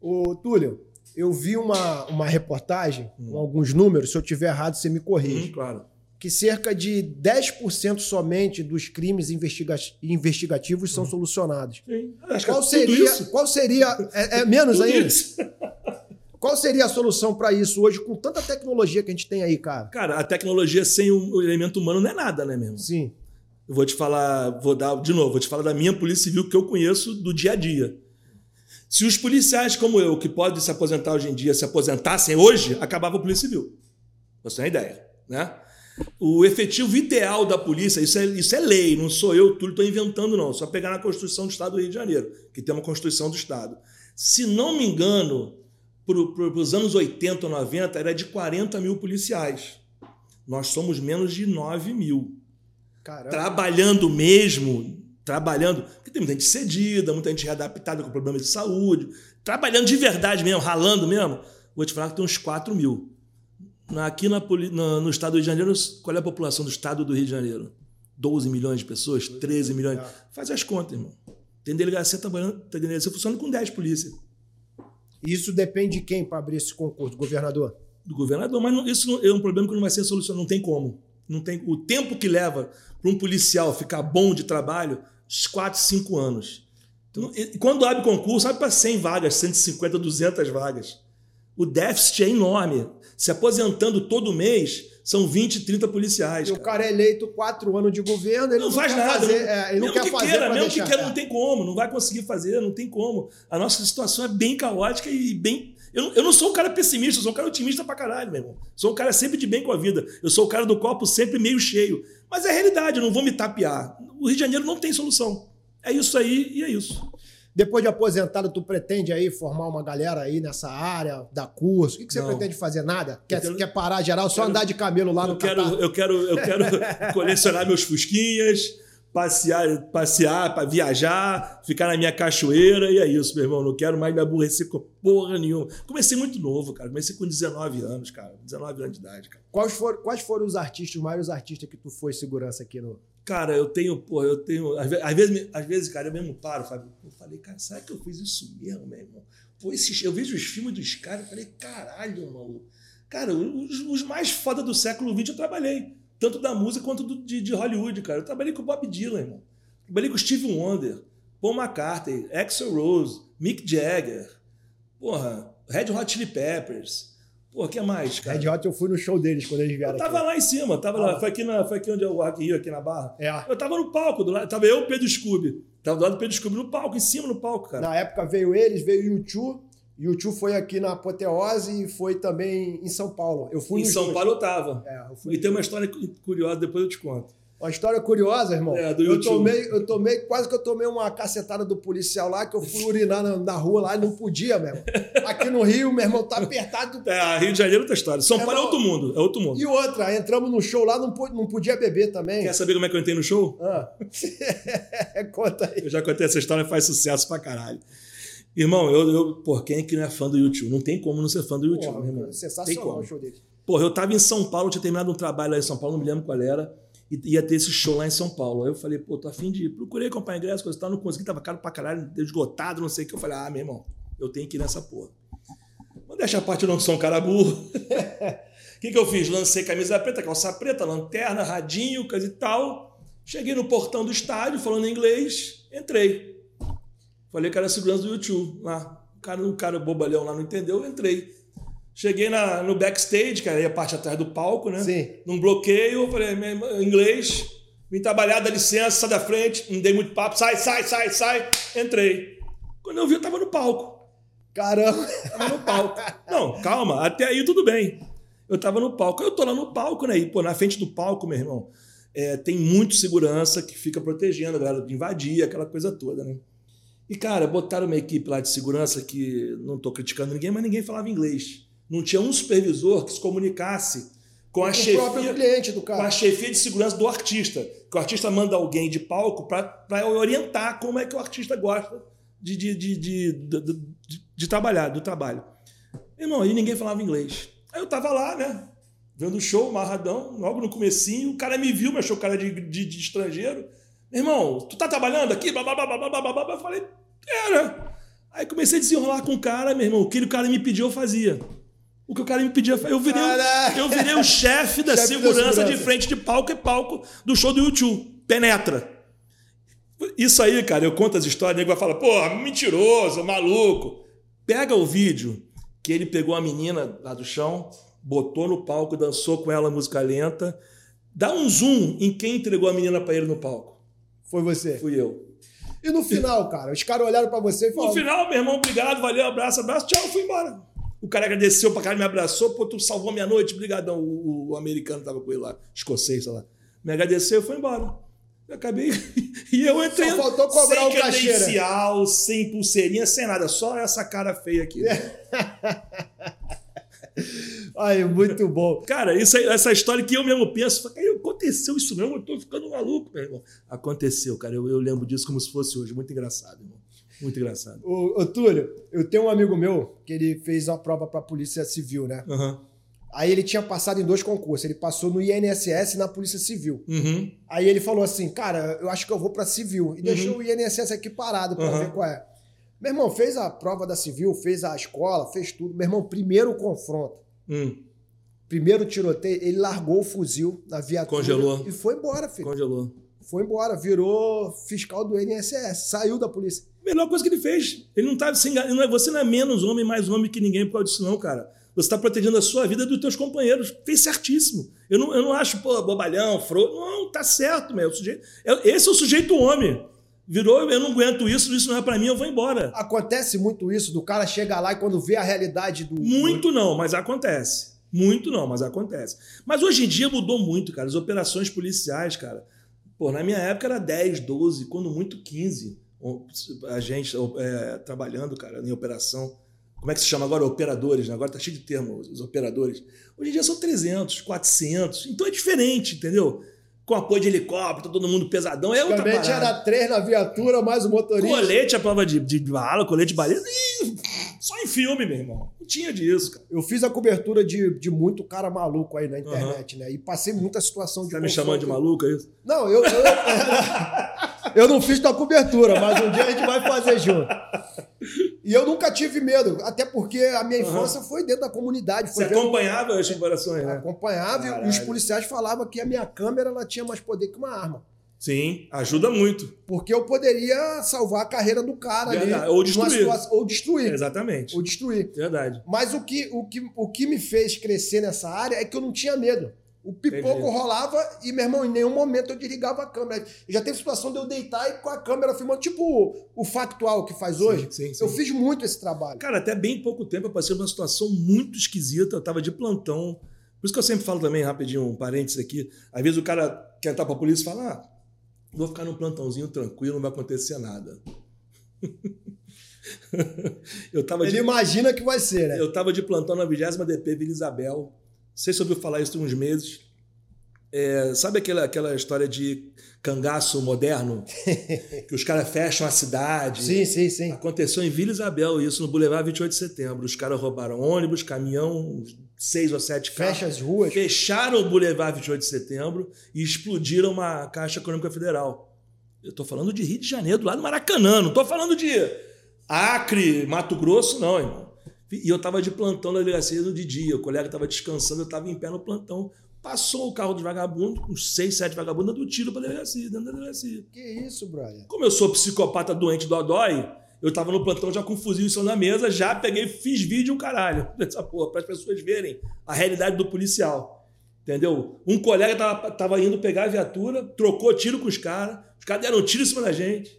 Ô, Túlio, eu vi uma, uma reportagem hum. com alguns números, se eu tiver errado, você me corrige. Hum, claro. Que cerca de 10% somente dos crimes investiga investigativos são hum. solucionados. Sim. Qual seria, qual seria. É, é menos ainda? Qual seria a solução para isso hoje, com tanta tecnologia que a gente tem aí, cara? Cara, a tecnologia sem o elemento humano não é nada, né, mesmo? Sim. Eu vou te falar, vou dar de novo, vou te falar da minha polícia civil que eu conheço do dia a dia. Se os policiais como eu, que podem se aposentar hoje em dia, se aposentassem hoje, acabava a polícia civil. Você tem uma ideia, né? O efetivo ideal da polícia, isso é, isso é lei, não sou eu, tudo estou inventando, não. Só pegar na Constituição do Estado do Rio de Janeiro, que tem uma Constituição do Estado. Se não me engano, para os anos 80 ou 90 era de 40 mil policiais. Nós somos menos de 9 mil. Caramba. Trabalhando mesmo, trabalhando, porque tem muita gente cedida, muita gente readaptada com problemas de saúde, trabalhando de verdade mesmo, ralando mesmo. Vou te falar que tem uns 4 mil. Aqui na, no estado do Rio de Janeiro, qual é a população do estado do Rio de Janeiro? 12 milhões de pessoas? 13 milhões? Faz as contas, irmão. Tem delegacia trabalhando, tem delegacia funcionando com 10 polícias. Isso depende de quem para abrir esse concurso? Do governador? Do governador, mas não, isso não, é um problema que não vai ser solucionado, não tem como. Não tem, o tempo que leva para um policial ficar bom de trabalho, 4, 5 anos. Então, quando abre concurso, abre para 100 vagas, 150, 200 vagas. O déficit é enorme. Se aposentando todo mês, são 20, 30 policiais. E cara. o cara é eleito quatro anos de governo, ele não, não faz nada. Fazer, não, é, ele não quer que fazer. Queira, mesmo deixar, que queira, não tem como, não vai conseguir fazer, não tem como. A nossa situação é bem caótica e bem. Eu, eu não sou um cara pessimista, eu sou um cara otimista pra caralho, meu irmão. Sou um cara sempre de bem com a vida. Eu sou o cara do copo sempre meio cheio. Mas é a realidade, eu não vou me tapear. O Rio de Janeiro não tem solução. É isso aí e é isso. Depois de aposentado, tu pretende aí formar uma galera aí nessa área, dar curso? O que, que você não. pretende fazer? Nada? Quer, quero, quer parar geral, só quero, andar de camelo lá no quero, eu quero Eu quero colecionar meus fusquinhas, passear, passear viajar, ficar na minha cachoeira e é isso, meu irmão. Não quero mais me aborrecer com porra nenhuma. Comecei muito novo, cara. Comecei com 19 anos, cara. 19 anos de idade, cara. Quais foram, quais foram os artistas, os maiores artistas que tu foi segurança aqui no, Cara, eu tenho, pô, eu tenho. Às vezes, às vezes, cara, eu mesmo paro, Fábio. Eu falei, cara, será que eu fiz isso mesmo, meu irmão? Pô, esses, eu vejo os filmes dos caras, eu falei, caralho, maluco. Cara, os, os, mais foda do século XX eu trabalhei. Tanto da música quanto do, de, de, Hollywood, cara. Eu trabalhei com o Bob Dylan, irmão. Trabalhei com o Steve Wonder, Paul McCartney, Axel Rose, Mick Jagger, porra, Red Hot Chili Peppers. Pô, o que mais, cara? Red Hot, eu fui no show deles quando eles vieram. Eu tava aqui. lá em cima, tava ah. lá. Foi aqui, na, foi aqui onde é o Rock Rio, aqui na Barra. É. Eu tava no palco, do lado, tava eu e o Pedro Scooby. Tava do lado do Pedro Scooby no palco, em cima no palco, cara. Na época veio eles, veio o YouTube, YouTube foi aqui na Apoteose e foi também em São Paulo. Eu fui em São dois. Paulo eu tava. É, eu fui... E tem uma história curiosa, depois eu te conto. Uma história curiosa, irmão. É, do eu tomei, eu tomei, quase que eu tomei uma cacetada do policial lá, que eu fui urinar na, na rua lá e não podia mesmo. Aqui no Rio, meu irmão, tá apertado. É, Rio de Janeiro outra história. São é, Paulo é outro mundo, é outro mundo. E outra, entramos no show lá, não, não podia beber também. Quer saber como é que eu entrei no show? Ah. Conta aí. Eu já contei essa história, faz sucesso pra caralho. Irmão, eu, eu, por quem é que não é fã do YouTube? Não tem como não ser fã do YouTube, Porra, irmão. Sensacional o show dele. Porra, eu tava em São Paulo, tinha terminado um trabalho lá em São Paulo, não me lembro qual era e ia ter esse show lá em São Paulo. Aí eu falei, pô, tô afim de ir. Procurei comprar ingresso, coisa e tal, não consegui, tava caro pra caralho, esgotado, não sei o que. Eu falei, ah, meu irmão, eu tenho que ir nessa porra. Mas deixa a parte, eu não sou um cara burro. O que, que eu fiz? Lancei camisa preta, calça preta, lanterna, radinho, coisa e tal. Cheguei no portão do estádio, falando inglês, entrei. Falei que era segurança do YouTube lá. O cara, o cara bobalhão lá não entendeu, entrei. Cheguei na, no backstage, que era a parte atrás do palco, né? Sim. Num bloqueio, falei, inglês, vim trabalhar, dá licença, sai da frente, não dei muito papo, sai, sai, sai, sai. Entrei. Quando eu vi, eu tava no palco. Caramba! Tava no palco. Não, calma, até aí tudo bem. Eu tava no palco. Eu tô lá no palco, né? E, pô, na frente do palco, meu irmão, é, tem muito segurança que fica protegendo a galera de invadir, aquela coisa toda, né? E, cara, botaram uma equipe lá de segurança que não tô criticando ninguém, mas ninguém falava inglês. Não tinha um supervisor que se comunicasse com a, chefia, cliente do cara. com a chefia de segurança do artista. Que o artista manda alguém de palco para orientar como é que o artista gosta de, de, de, de, trabalhar, do trabalho. Irmão, aí ninguém falava inglês. Aí eu tava lá, né? Vendo o show, marradão, logo no comecinho, o cara me viu, me achou cara de, de, estrangeiro. Irmão, tu tá trabalhando aqui? Eu falei, era. Aí comecei a desenrolar com o cara, meu irmão. O que o cara me pediu, eu fazia. O que o cara me pedia, eu virei, eu virei o chefe da, segurança da segurança de frente de palco e palco do show do YouTube. Penetra. Isso aí, cara, eu conto as histórias, nego vai falar, porra, mentiroso, maluco. Pega o vídeo que ele pegou a menina lá do chão, botou no palco, dançou com ela música lenta. Dá um zoom em quem entregou a menina para ele no palco. Foi você? Fui eu. E no final, cara, os caras olharam para você e falaram. No final, meu irmão, obrigado, valeu, abraço, abraço, tchau, fui embora. O cara agradeceu pra caralho, me abraçou, pô, tu salvou minha noite, brigadão. O, o, americano tava com ele lá, escocês, sei lá. Me agradeceu e foi embora. Eu acabei. e eu entrei. Só faltou cobrar sem o credencial, sem pulseirinha, sem nada. Só essa cara feia aqui. Ai, muito bom. Cara, isso, essa história que eu mesmo penso, aconteceu isso mesmo, eu tô ficando maluco, meu irmão. Aconteceu, cara. Eu, eu lembro disso como se fosse hoje. Muito engraçado, irmão. Muito engraçado. Ô, ô, Túlio, eu tenho um amigo meu que ele fez uma prova para a Polícia Civil, né? Uhum. Aí ele tinha passado em dois concursos. Ele passou no INSS e na Polícia Civil. Uhum. Aí ele falou assim, cara, eu acho que eu vou para Civil. E uhum. deixou o INSS aqui parado para ver qual é. Meu irmão, fez a prova da Civil, fez a escola, fez tudo. Meu irmão, primeiro confronto. Hum. Primeiro tiroteio, ele largou o fuzil na viatura. Congelou. E foi embora, filho. Congelou. Foi embora, virou fiscal do INSS, saiu da polícia. Melhor coisa que ele fez. Ele não estava se enganando. É, você não é menos homem, mais homem que ninguém por causa disso, não, cara. Você está protegendo a sua vida dos teus companheiros. Fez certíssimo. Eu não, eu não acho, pô, bobalhão, frouxo. Não, tá certo, meu. Sujeito, esse é o sujeito homem. Virou, eu não aguento isso, isso não é para mim, eu vou embora. Acontece muito isso, do cara chegar lá e quando vê a realidade do. Muito não, mas acontece. Muito não, mas acontece. Mas hoje em dia mudou muito, cara. As operações policiais, cara. Pô, na minha época era 10, 12, quando muito 15 a gente é, trabalhando, cara, em operação. Como é que se chama agora? Operadores, né? Agora tá cheio de termos, os operadores. Hoje em dia são 300, 400. Então é diferente, entendeu? Com apoio de helicóptero, todo mundo pesadão. É outra parada. era três na viatura, mais o motorista. Colete a prova de, de bala, colete de baliza. Só em filme, meu irmão. Não tinha disso, cara. Eu fiz a cobertura de, de muito cara maluco aí na internet, uhum. né? E passei muita situação de. Tá me chamando de maluco, é isso? Não, eu. eu... Eu não fiz tua cobertura, mas um dia a gente vai fazer junto. E eu nunca tive medo, até porque a minha infância uhum. foi dentro da comunidade. Você acompanhava as comparações, né? Acompanhava Caralho. e os policiais falavam que a minha câmera ela tinha mais poder que uma arma. Sim, ajuda muito. Porque eu poderia salvar a carreira do cara Verdade. ali. Ou destruir. Situação, ou destruir. Exatamente. Ou destruir. Verdade. Mas o que, o, que, o que me fez crescer nessa área é que eu não tinha medo. O pipoco Entendi. rolava e, meu irmão, em nenhum momento eu desligava a câmera. Já teve situação de eu deitar e com a câmera filmando, tipo o factual que faz hoje. sim, sim. Eu fiz muito esse trabalho. Cara, até bem pouco tempo eu passei uma situação muito esquisita. Eu tava de plantão. Por isso que eu sempre falo também, rapidinho, um parênteses aqui. Às vezes o cara quer entrar pra polícia e fala: ah, vou ficar num plantãozinho tranquilo, não vai acontecer nada. eu tava Ele de, imagina que vai ser, né? eu tava de plantão na 20 DP Vila Isabel. Sei se ouviu falar isso tem uns meses. É, sabe aquela, aquela história de cangaço moderno? que os caras fecham a cidade. Sim, sim, sim. Aconteceu em Vila Isabel, isso no Boulevard 28 de Setembro. Os caras roubaram ônibus, caminhão, seis ou sete carros. Fecha as ruas. Fecharam o Boulevard 28 de Setembro e explodiram uma Caixa Econômica Federal. Eu tô falando de Rio de Janeiro, lá no Maracanã. Não tô falando de Acre, Mato Grosso, não, irmão. E eu tava de plantão na delegacia no de dia. O colega tava descansando, eu tava em pé no plantão. Passou o carro dos vagabundos, uns seis, sete vagabundos, dando tiro pra delegacia, dentro da delegacia. Que isso, brother? Como eu sou psicopata doente do Odói, eu tava no plantão já com um fuzil em cima da mesa, já peguei, fiz vídeo um caralho dessa porra, para as pessoas verem a realidade do policial. Entendeu? Um colega tava, tava indo pegar a viatura, trocou tiro com os caras, os caras deram tiro em cima da gente.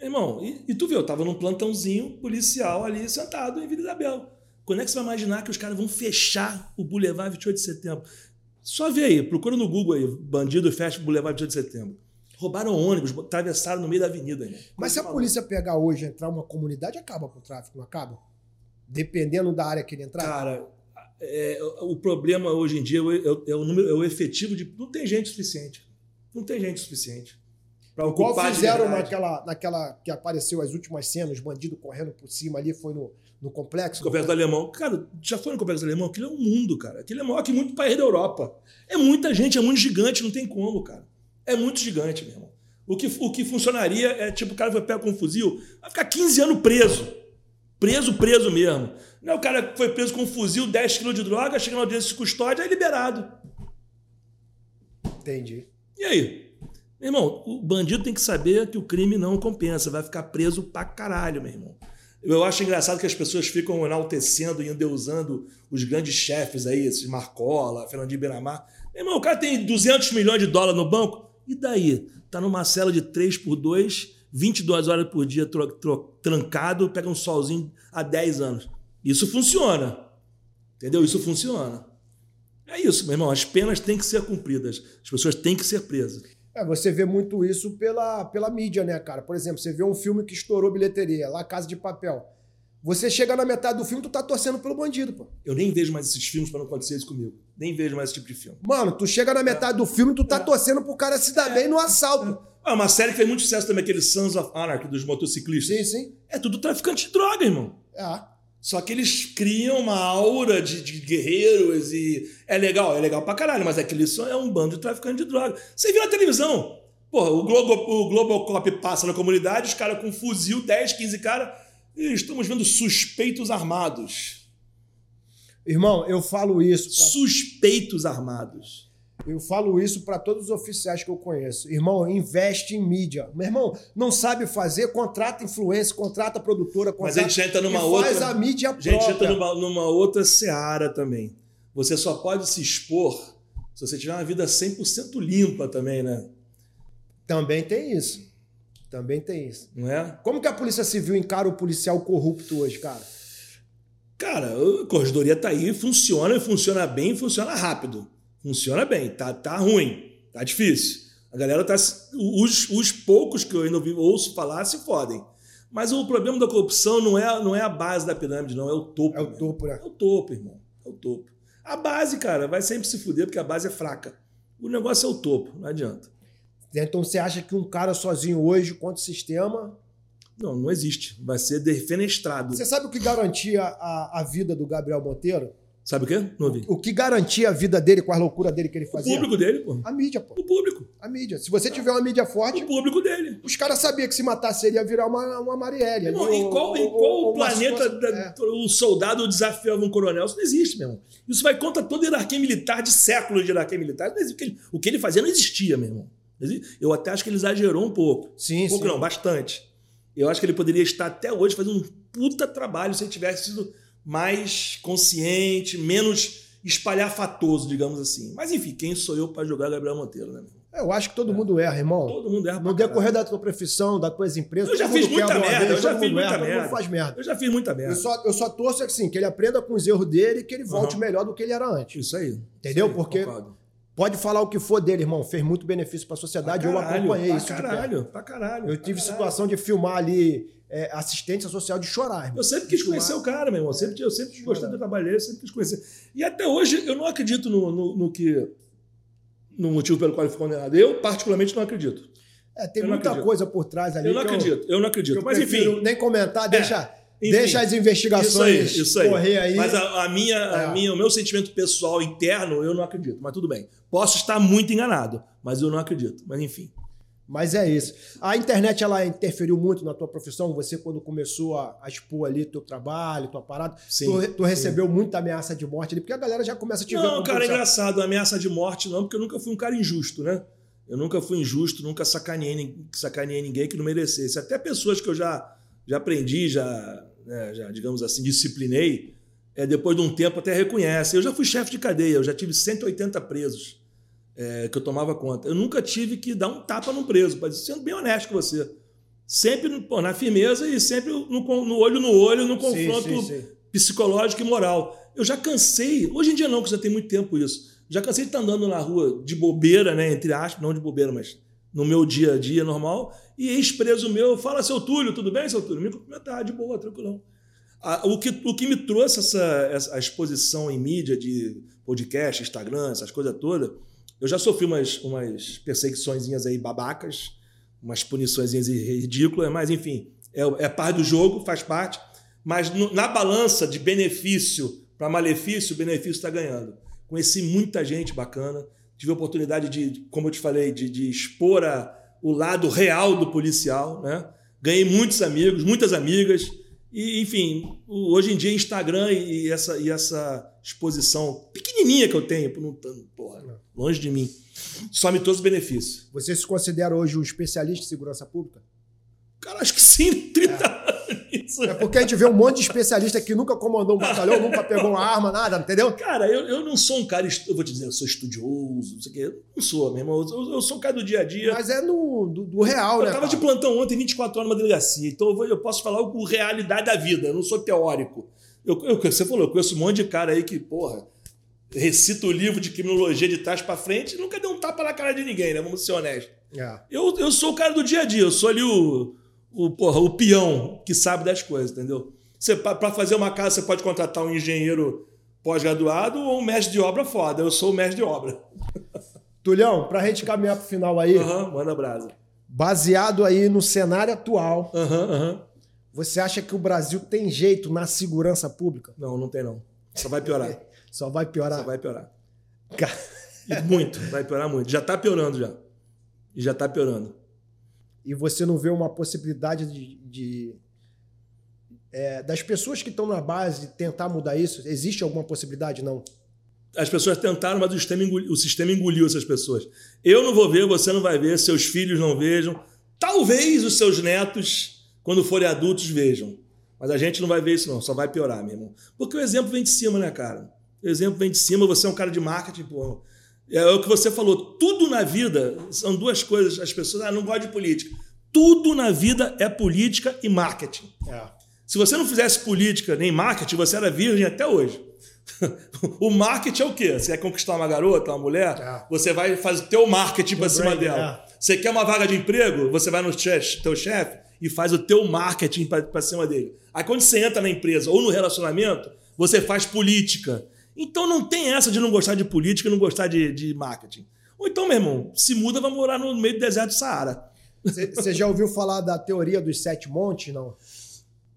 Irmão, e, e tu viu, eu tava num plantãozinho policial ali sentado em Vila Isabel. Quando é que você vai imaginar que os caras vão fechar o Boulevard 28 de Setembro? Só vê aí, procura no Google aí, bandido fecha o Boulevard 28 de Setembro. Roubaram ônibus, atravessaram no meio da avenida. Irmão. Mas se a polícia pegar hoje e entrar numa comunidade, acaba com o tráfico, não acaba? Dependendo da área que ele entrar. Cara, é, o problema hoje em dia é o, é o número, é o efetivo de. Não tem gente suficiente. Não tem gente suficiente. Pra Igual fizeram naquela, naquela que apareceu as últimas cenas, os bandidos correndo por cima ali, foi no, no complexo. Complexo do Alemão. Cara, já foi no Complexo do Alemão? Aquilo é um mundo, cara. Aquilo é maior que muito país da Europa. É muita gente, é muito gigante, não tem como, cara. É muito gigante, meu irmão. O que, o que funcionaria é tipo, o cara vai pegar com um fuzil, vai ficar 15 anos preso. Preso, preso mesmo. Não é o cara que foi preso com um fuzil, 10 quilos de droga, chega na audiência de custódia, é liberado. Entendi. E aí? Meu irmão, o bandido tem que saber que o crime não compensa, vai ficar preso pra caralho, meu irmão. Eu acho engraçado que as pessoas ficam enaltecendo e endeusando os grandes chefes aí, esses Marcola, Fernandinho Beiramar. Meu irmão, o cara tem 200 milhões de dólares no banco, e daí? Tá numa cela de 3 por 2, 22 horas por dia tro- tro- trancado, pega um solzinho há 10 anos. Isso funciona. Entendeu? Isso funciona. É isso, meu irmão. As penas têm que ser cumpridas. As pessoas têm que ser presas. É, você vê muito isso pela, pela mídia, né, cara? Por exemplo, você vê um filme que estourou bilheteria, lá Casa de Papel. Você chega na metade do filme, tu tá torcendo pelo bandido, pô. Eu nem vejo mais esses filmes para não acontecer isso comigo. Nem vejo mais esse tipo de filme. Mano, tu chega na metade do filme, tu tá torcendo pro cara se dar bem no assalto. Ah, uma série que fez muito sucesso também, aquele Sons of Anarchy dos motociclistas. Sim, sim. É tudo traficante de droga, irmão. É. Só que eles criam uma aura de, de guerreiros e. É legal, é legal pra caralho, mas aquilo só é um bando de traficante de droga. Você viu na televisão? Porra, o, Globo, o Globocop passa na comunidade, os caras com fuzil, 10, 15 caras. E estamos vendo suspeitos armados. Irmão, eu falo isso. pra- Suspeitos armados. Eu falo isso pra todos os oficiais que eu conheço. Irmão, investe em mídia. Meu irmão, não sabe fazer, contrata influência, contrata produtora, Mas contrata a gente entra numa outra. faz a mídia A gente própria. entra numa, numa outra seara também. Você só pode se expor se você tiver uma vida 100% limpa também, né? Também tem isso. Também tem isso. Não é? Como que a Polícia Civil encara o policial corrupto hoje, cara? Cara, a corredoria tá aí, funciona, funciona bem, funciona rápido. Funciona bem, tá, tá ruim, tá difícil. A galera tá. Os, os poucos que eu ainda ouço falar se fodem. Mas o problema da corrupção não é, não é a base da pirâmide, não, é o topo. É o mesmo. topo, né? É o topo, irmão. É o topo. A base, cara, vai sempre se fuder porque a base é fraca. O negócio é o topo, não adianta. Então você acha que um cara sozinho hoje contra o sistema. Não, não existe. Vai ser defenestrado. Você sabe o que garantia a, a vida do Gabriel Monteiro? Sabe o quê? Não ouvi. O que garantia a vida dele com a loucura dele que ele O fazia? público dele, pô. A mídia, pô. O público. A mídia. Se você tiver uma mídia forte, O público dele. os caras sabiam que se matasse ele ia virar uma, uma Marielle. Irmão, em ou- qual, em ou- qual ou planeta da- é. o soldado desafiava um coronel? Isso não existe, meu irmão. Isso vai contra toda a hierarquia militar, de séculos de hierarquia militar. O que ele- O que ele fazia não existia, meu irmão. Eu até acho que ele exagerou um pouco. Sim, Um pouco sim. não, bastante. Eu acho que ele poderia estar até hoje fazendo um puta trabalho se ele tivesse sido mais consciente, menos espalhafatoso, digamos assim. Mas enfim, quem sou eu para jogar Gabriel Monteiro, né? Eu acho que todo mundo erra, irmão. Todo mundo erra. No decorrer da tua profissão, da tua empresa, Eu já todo fiz muita merda, vez, eu já todo fiz mundo muita erra, merda. faz merda. Eu já fiz muita merda. Eu só, eu só torço assim, que ele aprenda com os erros dele e que ele volte Aham. melhor do que ele era antes. Isso aí. Entendeu? Isso aí, Porque- concordo. Pode falar o que for dele, irmão. Fez muito benefício para a sociedade. Pra eu caralho, acompanhei pra isso. caralho, pra caralho. Eu tive caralho. situação de filmar ali é, assistência social de chorar. Eu sempre quis conhecer o cara, meu irmão. Sempre, eu sempre gostei do trabalho dele, sempre quis conhecer. E até hoje eu não acredito no, no, no que. no motivo pelo qual ele foi condenado. Eu, particularmente, não acredito. É, tem Eu não muita coisa por trás ali. Eu não acredito, eu não que acredito. eu Mas enfim. Nem comentar, deixa, enfim. deixa as Isso aí, investigações isso aí. correr aí. Mas a, a minha, a É. minha, o meu sentimento pessoal interno, eu não acredito. Mas tudo bem. Posso estar muito enganado, mas eu não acredito. Mas enfim. Mas é isso. A internet ela interferiu muito na tua profissão. Você quando começou a, a expor ali teu trabalho, tua parada, Sim, tu, tu recebeu muita ameaça de morte ali, porque a galera já começa a te ver Não, cara, é policial. engraçado. Ameaça de morte não, porque eu nunca fui um cara injusto, né? Eu nunca fui injusto, nunca sacaneei, sacaneei ninguém que não merecesse. Até pessoas que eu já, já aprendi, já, né, já, digamos assim, disciplinei, é, depois de um tempo até reconhecem. Eu já fui chefe de cadeia, eu já tive 180 presos é, que eu tomava conta. Eu nunca tive que dar um tapa num preso, mas sendo bem honesto com você. Sempre pô, na firmeza e sempre no, no olho no olho, no Sim, confronto sim, sim. psicológico e moral. Eu já cansei, hoje em dia não, que já tem muito tempo isso. Já cansei de estar andando na rua de bobeira, né? Entre aspas, não de bobeira, mas no meu dia a dia normal, e ex-preso meu fala, seu Túlio, tudo bem, seu Túlio? Me cumprimentar, de boa, tranquilão. Ah, o, que, o que me trouxe essa, essa a exposição em mídia de podcast, Instagram, essas coisas todas, eu já sofri umas, umas perseguiçõezinhas aí babacas, umas punições ridículas, mas enfim, é, é parte do jogo, faz parte. Mas no- na balança de benefício para malefício, o benefício está ganhando. Conheci muita gente bacana, tive a oportunidade de, como eu te falei, de, de expor a- o lado real do policial, né? Ganhei muitos amigos, muitas amigas. E, enfim, hoje em dia, Instagram e, essa, e essa exposição pequenininha que eu tenho, por não tanto, porra, longe de mim, só me trouxe benefício. Você se considera hoje um especialista em segurança pública? Cara, acho que sim, 30 anos. Nisso. É porque a gente vê um monte de especialista que nunca comandou um batalhão, nunca pegou uma arma, nada, entendeu? Cara, eu, eu não sou um cara, eu vou te dizer, eu sou estudioso, não sei o quê. Eu não sou, meu irmão. Eu, eu sou um cara do dia a dia. Mas é no, do, do real, eu né? tava de cara? plantão ontem, 24 horas numa delegacia. Então eu, vou- eu posso falar com realidade da vida, eu não sou teórico. Eu, eu- você falou, eu conheço um monte de cara aí que, porra, recita o livro de criminologia de trás pra frente e nunca deu um tapa na cara de ninguém, né? Vamos ser honestos. É. Eu, eu sou o cara do dia a dia, eu sou ali o, o, porra, o peão que sabe das coisas, entendeu? Para fazer uma casa, você pode contratar um engenheiro pós-graduado ou um mestre de obra foda. Eu sou o mestre de obra. Tulhão, pra gente caminhar pro final aí, Aham, manda brasa. baseado aí no cenário atual, Aham, aham. você acha que o Brasil tem jeito na segurança pública? Não, não tem não. Só vai piorar. Só vai piorar. Só vai piorar. Ca- E muito, vai piorar muito. Já tá piorando já. E já tá piorando. E você não vê uma possibilidade de. de- é, das pessoas que estão na base tentar mudar isso? Existe alguma possibilidade? Não. As pessoas tentaram, mas o sistema, engoliu, o sistema engoliu essas pessoas. Eu não vou ver, você não vai ver, seus filhos não vejam. Talvez os seus netos, quando forem adultos, vejam. Mas a gente não vai ver isso, não. Só vai piorar, meu irmão. Porque o exemplo vem de cima, né, cara? O exemplo vem de cima, você é um cara de marketing, pô. É o que você falou. Tudo na vida são duas coisas. As pessoas ah, não gostam de política. Tudo na vida é política e marketing. É. Se você não fizesse política nem marketing, você era virgem até hoje. o marketing é o quê? Você quer conquistar uma garota, uma mulher? É. Você vai fazer o teu marketing para cima brand, dela. é. Você quer uma vaga de emprego? Você vai no chefe, teu chefe e faz o teu marketing para cima dele. Aí quando você entra na empresa ou no relacionamento, você faz política. Então não tem essa de não gostar de política e não gostar de, de marketing. Ou então, meu irmão, se muda, vai morar no meio do deserto do Saara. Você já ouviu falar da teoria dos sete montes? Não.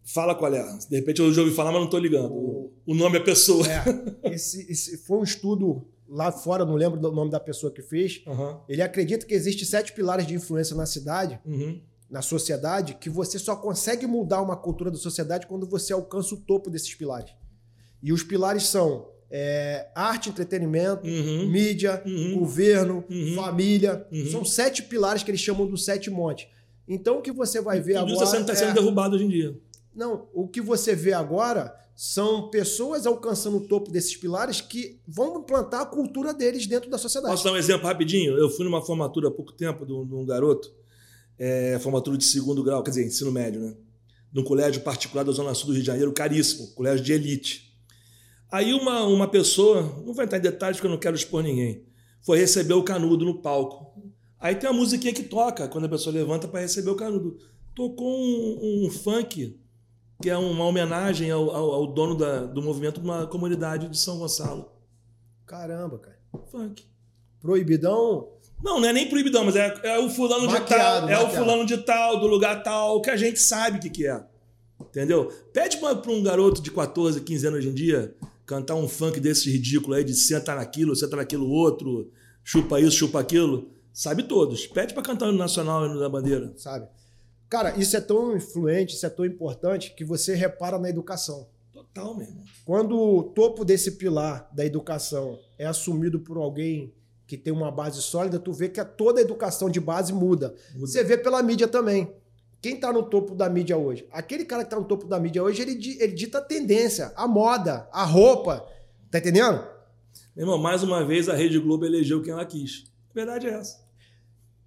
Fala qual é. De repente eu já ouvi falar, mas não tô ligando. O, o nome é pessoa. É, esse, esse foi um estudo lá fora, não lembro do nome da pessoa que fez. Aham. Ele acredita que existe sete pilares de influência na cidade, Uhum. na sociedade, que você só consegue mudar uma cultura da sociedade quando você alcança o topo desses pilares. E os pilares são é, arte, entretenimento, Uhum. mídia, Uhum. governo, Uhum. família. Uhum. São sete pilares que eles chamam do sete montes. Então o que você vai ver Tudo isso agora. está sendo, tá sendo é- derrubado hoje em dia. Não, o que você vê agora são pessoas alcançando o topo desses pilares que vão implantar a cultura deles dentro da sociedade. Posso dar um exemplo rapidinho? Eu fui numa formatura há pouco tempo de um, de um garoto, é, formatura de segundo grau, quer dizer, ensino médio, né? Num colégio particular da Zona Sul do Rio de Janeiro, caríssimo, colégio de elite. Aí uma, uma pessoa, não vou entrar em detalhes porque eu não quero expor ninguém, foi receber o canudo no palco. Aí tem a musiquinha que toca quando a pessoa levanta para receber o canudo. Tocou um, um funk que é uma homenagem ao, ao, ao dono da, do movimento de uma comunidade de São Gonçalo. Caramba, cara. Funk. Proibidão. Não, não é nem proibidão, mas é, é o fulano Maquiado, de tal, é o maquiado. fulano de tal, do lugar tal, que a gente sabe o que, que é. Entendeu? Pede para um garoto de 14, 15 anos hoje em dia cantar um funk desse ridículo aí de senta naquilo, senta naquilo outro, chupa isso, chupa aquilo. Sabe todos. Pede para cantar no Nacional e no da Bandeira. sabe? Cara, isso é tão influente, isso é tão importante que você repara na educação. Total, meu irmão. Quando o topo desse pilar da educação é assumido por alguém que tem uma base sólida, tu vê que a- toda a educação de base muda. Muda. Você vê pela mídia também. Quem tá no topo da mídia hoje? Aquele cara que tá no topo da mídia hoje, ele, ele dita a tendência, a moda, a roupa. Tá entendendo? Meu irmão, mais uma vez a Rede Globo elegeu quem ela quis. A verdade é essa.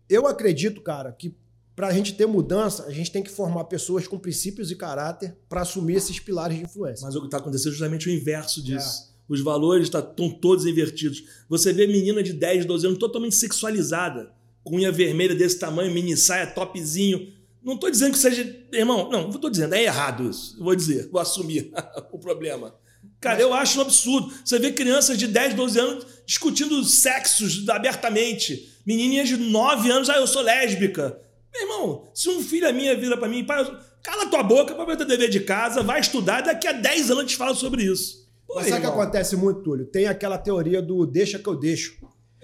Eu acredito, cara, que pra gente ter mudança, a gente tem que formar pessoas com princípios e caráter pra assumir esses pilares de influência. Mas o que está acontecendo é justamente o inverso disso. Os valores estão todos invertidos. Você vê menina de 10, 12 anos totalmente sexualizada, com unha vermelha desse tamanho, mini saia, topzinho. Não estou dizendo que seja. Irmão, não, não estou dizendo, é errado isso. Vou dizer, vou assumir o problema. Cara, eu acho um absurdo. Você vê crianças de 10, 12 anos discutindo sexos abertamente. Menininhas de 9 anos, ah, eu sou lésbica. Meu irmão, se um filho minha vira pra mim, pai, cala tua boca pra fazer dever de casa, vai estudar, daqui a 10 anos a gente fala sobre isso. Pô, Mas sabe o que acontece muito, Túlio? Tem aquela teoria do deixa que eu deixo.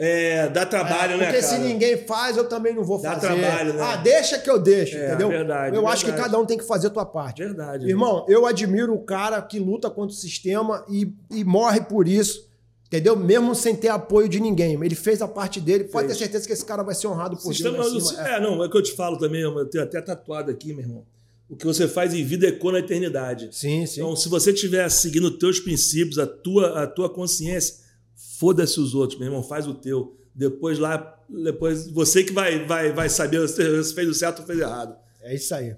É, dá trabalho, né, Porque cara? se ninguém faz, eu também não vou Dá fazer. trabalho, né? Ah, deixa que eu deixo, É, entendeu? verdade, eu acho que verdade. cada um tem que fazer a tua parte. Verdade. Irmão, eu admiro o cara que luta contra o sistema e, e morre por isso, entendeu? Mesmo sem ter apoio de ninguém. Ele fez a parte dele, pode ter Fez. certeza que esse cara vai ser honrado por Sistema, Deus. cima. é, não, é o que eu te falo também, eu tenho até tatuado aqui, meu irmão. O que você faz em vida ecoa na eternidade. Sim, sim. Então, se você estiver seguindo os teus princípios, a tua, a tua consciência, foda-se os outros, meu irmão, faz o teu. Depois lá, depois você que vai, vai, vai saber se fez o certo ou fez errado. É isso aí.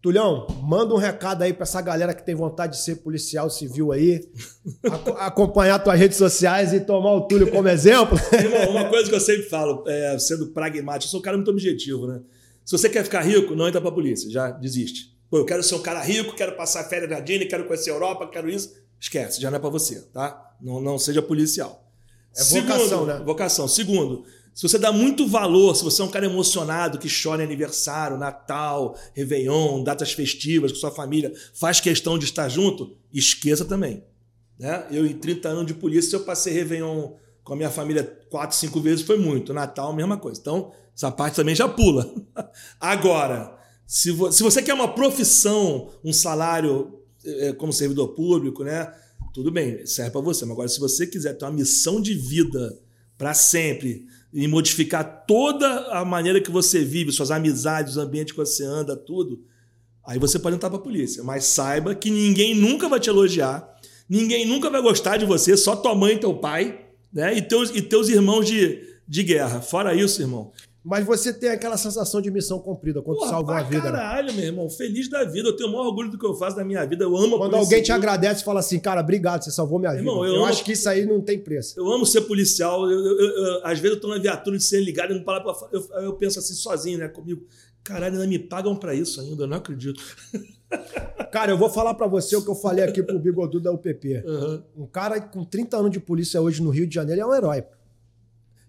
Tulhão, manda um recado aí pra essa galera que tem vontade de ser policial civil aí, aco- acompanhar tuas redes sociais e tomar o Túlio como exemplo. Irmão, uma coisa que eu sempre falo, é, sendo pragmático, eu sou um cara muito objetivo, né? Se você quer ficar rico, não entra pra polícia, já desiste. Pô, eu quero ser um cara rico, quero passar férias na Disney, quero conhecer a Europa, quero isso. Esquece, já não é pra você, tá? Não, não seja policial. É vocação, né? Vocação. Segundo, se você dá muito valor, se você é um cara emocionado que chora em aniversário, Natal, Réveillon, datas festivas com sua família, faz questão de estar junto, esqueça também. Né? Eu, em 30 anos de polícia, eu passei Réveillon com a minha família quatro, cinco vezes, foi muito. Natal, mesma coisa. Então, essa parte também já pula. Agora, se, vo- se você quer uma profissão, um salário eh, como servidor público, né? Tudo bem, serve para você. Mas agora, se você quiser ter uma missão de vida para sempre e modificar toda a maneira que você vive, suas amizades, o ambiente que você anda, tudo, aí você pode entrar para a polícia. Mas saiba que ninguém nunca vai te elogiar, ninguém nunca vai gostar de você, só tua mãe e teu pai, né? E teus, e teus irmãos de, de guerra. Fora isso, irmão. Mas você tem aquela sensação de missão cumprida quando Porra, salva uma vida. né? Caralho, meu irmão. Feliz da vida. Eu tenho o maior orgulho do que eu faço da minha vida. Eu amo Quando alguém te agradece e fala assim, cara, obrigado, você salvou minha vida. Irmão, eu eu amo- acho que isso aí não tem preço. Eu amo ser policial. Eu, eu- às vezes eu tô na viatura de ser ligado e não parar eu, eu penso assim sozinho, né? Comigo. Caralho, ainda me pagam pra isso ainda. Eu não acredito. Cara, eu vou falar pra você o que eu falei aqui pro Bigodu da UPP. Aham. Um cara com 30 anos de polícia hoje no Rio de Janeiro é um herói.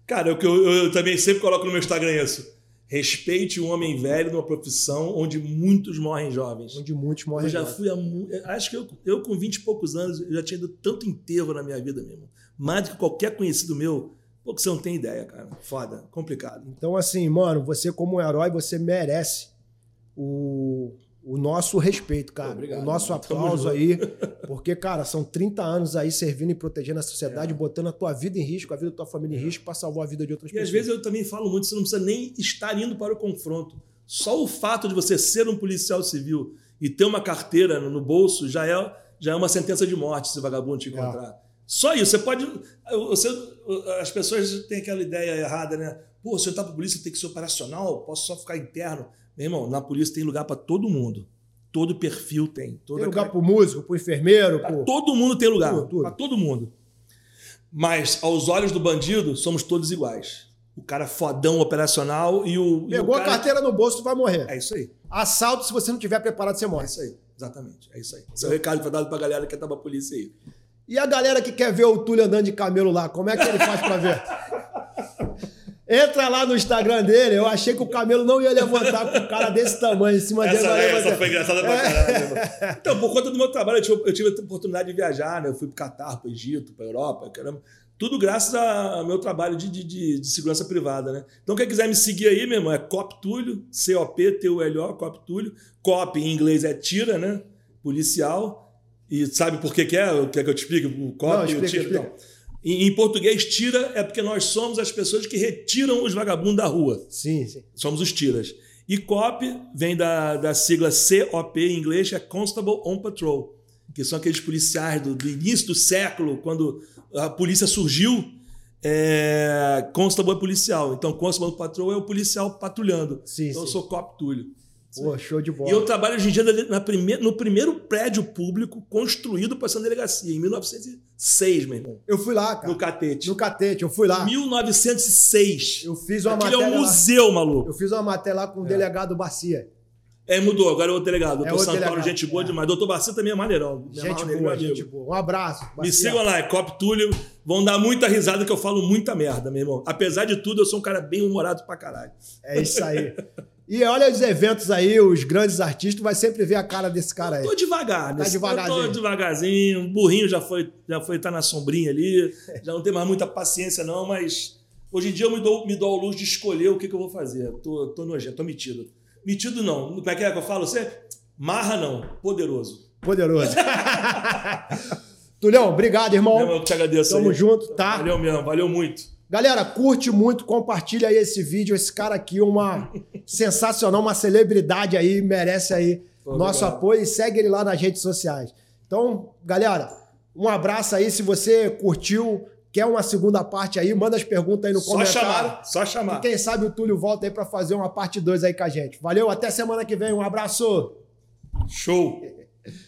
Cara, o que eu, eu também sempre coloco no meu Instagram é isso. Respeite um homem velho numa profissão onde muitos morrem jovens. Onde muitos morrem. Eu já jovens. fui a. Acho que eu, eu, com 20 e poucos anos, eu já tinha ido tanto enterro na minha vida mesmo. Mais do que qualquer conhecido meu. Pô, que você não tem ideia, cara. Foda, complicado. Então, assim, mano, você como um herói, você merece o, o nosso respeito, cara. Obrigado, o nosso mano. Aplauso aí. Porque, cara, são 30 anos aí servindo e protegendo a sociedade, botando a tua vida em risco, a vida da tua família em risco, pra salvar a vida de outras É. E às pessoas. vezes eu também falo muito, você não precisa nem estar indo para o confronto. Só o fato de você ser um policial civil e ter uma carteira no bolso já é, já é uma sentença de morte se vagabundo te encontrar. É. Só isso. Você pode. Você, as pessoas têm aquela ideia errada, né? Pô, se eu entrar para a polícia tem que ser operacional, posso só ficar interno. Meu irmão, na polícia tem lugar para todo mundo. Todo perfil tem. Tem lugar para o músico, para o enfermeiro. Pro... Todo mundo tem lugar. Para todo mundo. Mas, aos olhos do bandido, somos todos iguais. O cara fodão operacional e o. Pegou e o cara... a carteira no bolso, tu vai morrer. É isso aí. Assalto, se você não tiver preparado, você morre. É isso aí. Exatamente. É isso aí. Esse é o recado foi dado pra galera que quer estar pra polícia aí. E a galera que quer ver o Túlio andando de camelo lá, como é que ele faz para ver? Entra lá no Instagram dele, eu achei que o camelo não ia levantar com um cara desse tamanho em cima essa, dele. Essa, essa foi engraçada pra caralho. É. Então, por conta do meu trabalho, eu tive, eu tive a oportunidade de viajar, né? Eu fui pro Catar, pro Egito, pra Europa, caramba. Tudo graças ao meu trabalho de, de, de, segurança privada, né? Então, quem quiser me seguir aí, meu irmão, é Cop Túlio, C-O-P-T-U-L-O, Cop Túlio. Cop em inglês é tira, né? Policial. E sabe por que, que é? Quer que eu te explique? O Cop e o tira. Explica. Então, em, português, tira é porque nós somos as pessoas que retiram os vagabundos da rua. Sim, sim. Somos os tiras. E COP vem da, da sigla COP em inglês, é Constable on Patrol, que são aqueles policiais do, do início do século, quando a polícia surgiu. É, Constable é policial. Então, Constable on Patrol é o policial patrulhando. Sim, então, sim. eu sou COP Túlio. Pô, show de bola. E eu trabalho hoje em dia na prime... no primeiro prédio público construído para essa delegacia, em 1906, meu irmão. Eu fui lá, cara. No Catete. No Catete, eu fui lá. 1906. Eu fiz uma Aquilo matéria. é um museu, lá. maluco. Eu fiz uma matéria lá com o é. delegado Bacia. É, mudou, agora é outro delegado. Doutor é Santoro, gente boa é. demais. Doutor Bacia também é maneirão. Gente boa, gente boa. Um abraço. Bacia. Me sigam lá, é Cop Túlio. Vão dar muita risada que eu falo muita merda, meu irmão. Apesar de tudo, eu sou um cara bem humorado pra caralho. É isso aí. E olha os eventos aí, os grandes artistas, vai sempre ver a cara desse cara aí. Eu tô devagar, né? Tá devagarzinho. Eu tô devagarzinho. O burrinho já foi, já foi estar tá na sombrinha ali. Já não tem mais muita paciência, não, mas hoje em dia eu me dou, me dou ao luz de escolher o que, que eu vou fazer. Tô, tô nojento, tô metido. Metido não. Como é que é que eu falo? Você? Marra não. Poderoso. Poderoso. Tulhão, obrigado, irmão. Eu te agradeço. Tamo aí. junto, tá? Valeu mesmo, valeu muito. Galera, curte muito, compartilha aí esse vídeo. Esse cara aqui, uma sensacional, uma celebridade aí, merece aí Pô, nosso legal. apoio e segue ele lá nas redes sociais. Então, galera, um abraço aí. Se você curtiu, quer uma segunda parte aí, manda as perguntas aí no só comentário. Só chamar, só chamar. E quem sabe o Túlio volta aí para fazer uma parte 2 aí com a gente. Valeu, até semana que vem. Um abraço. Show.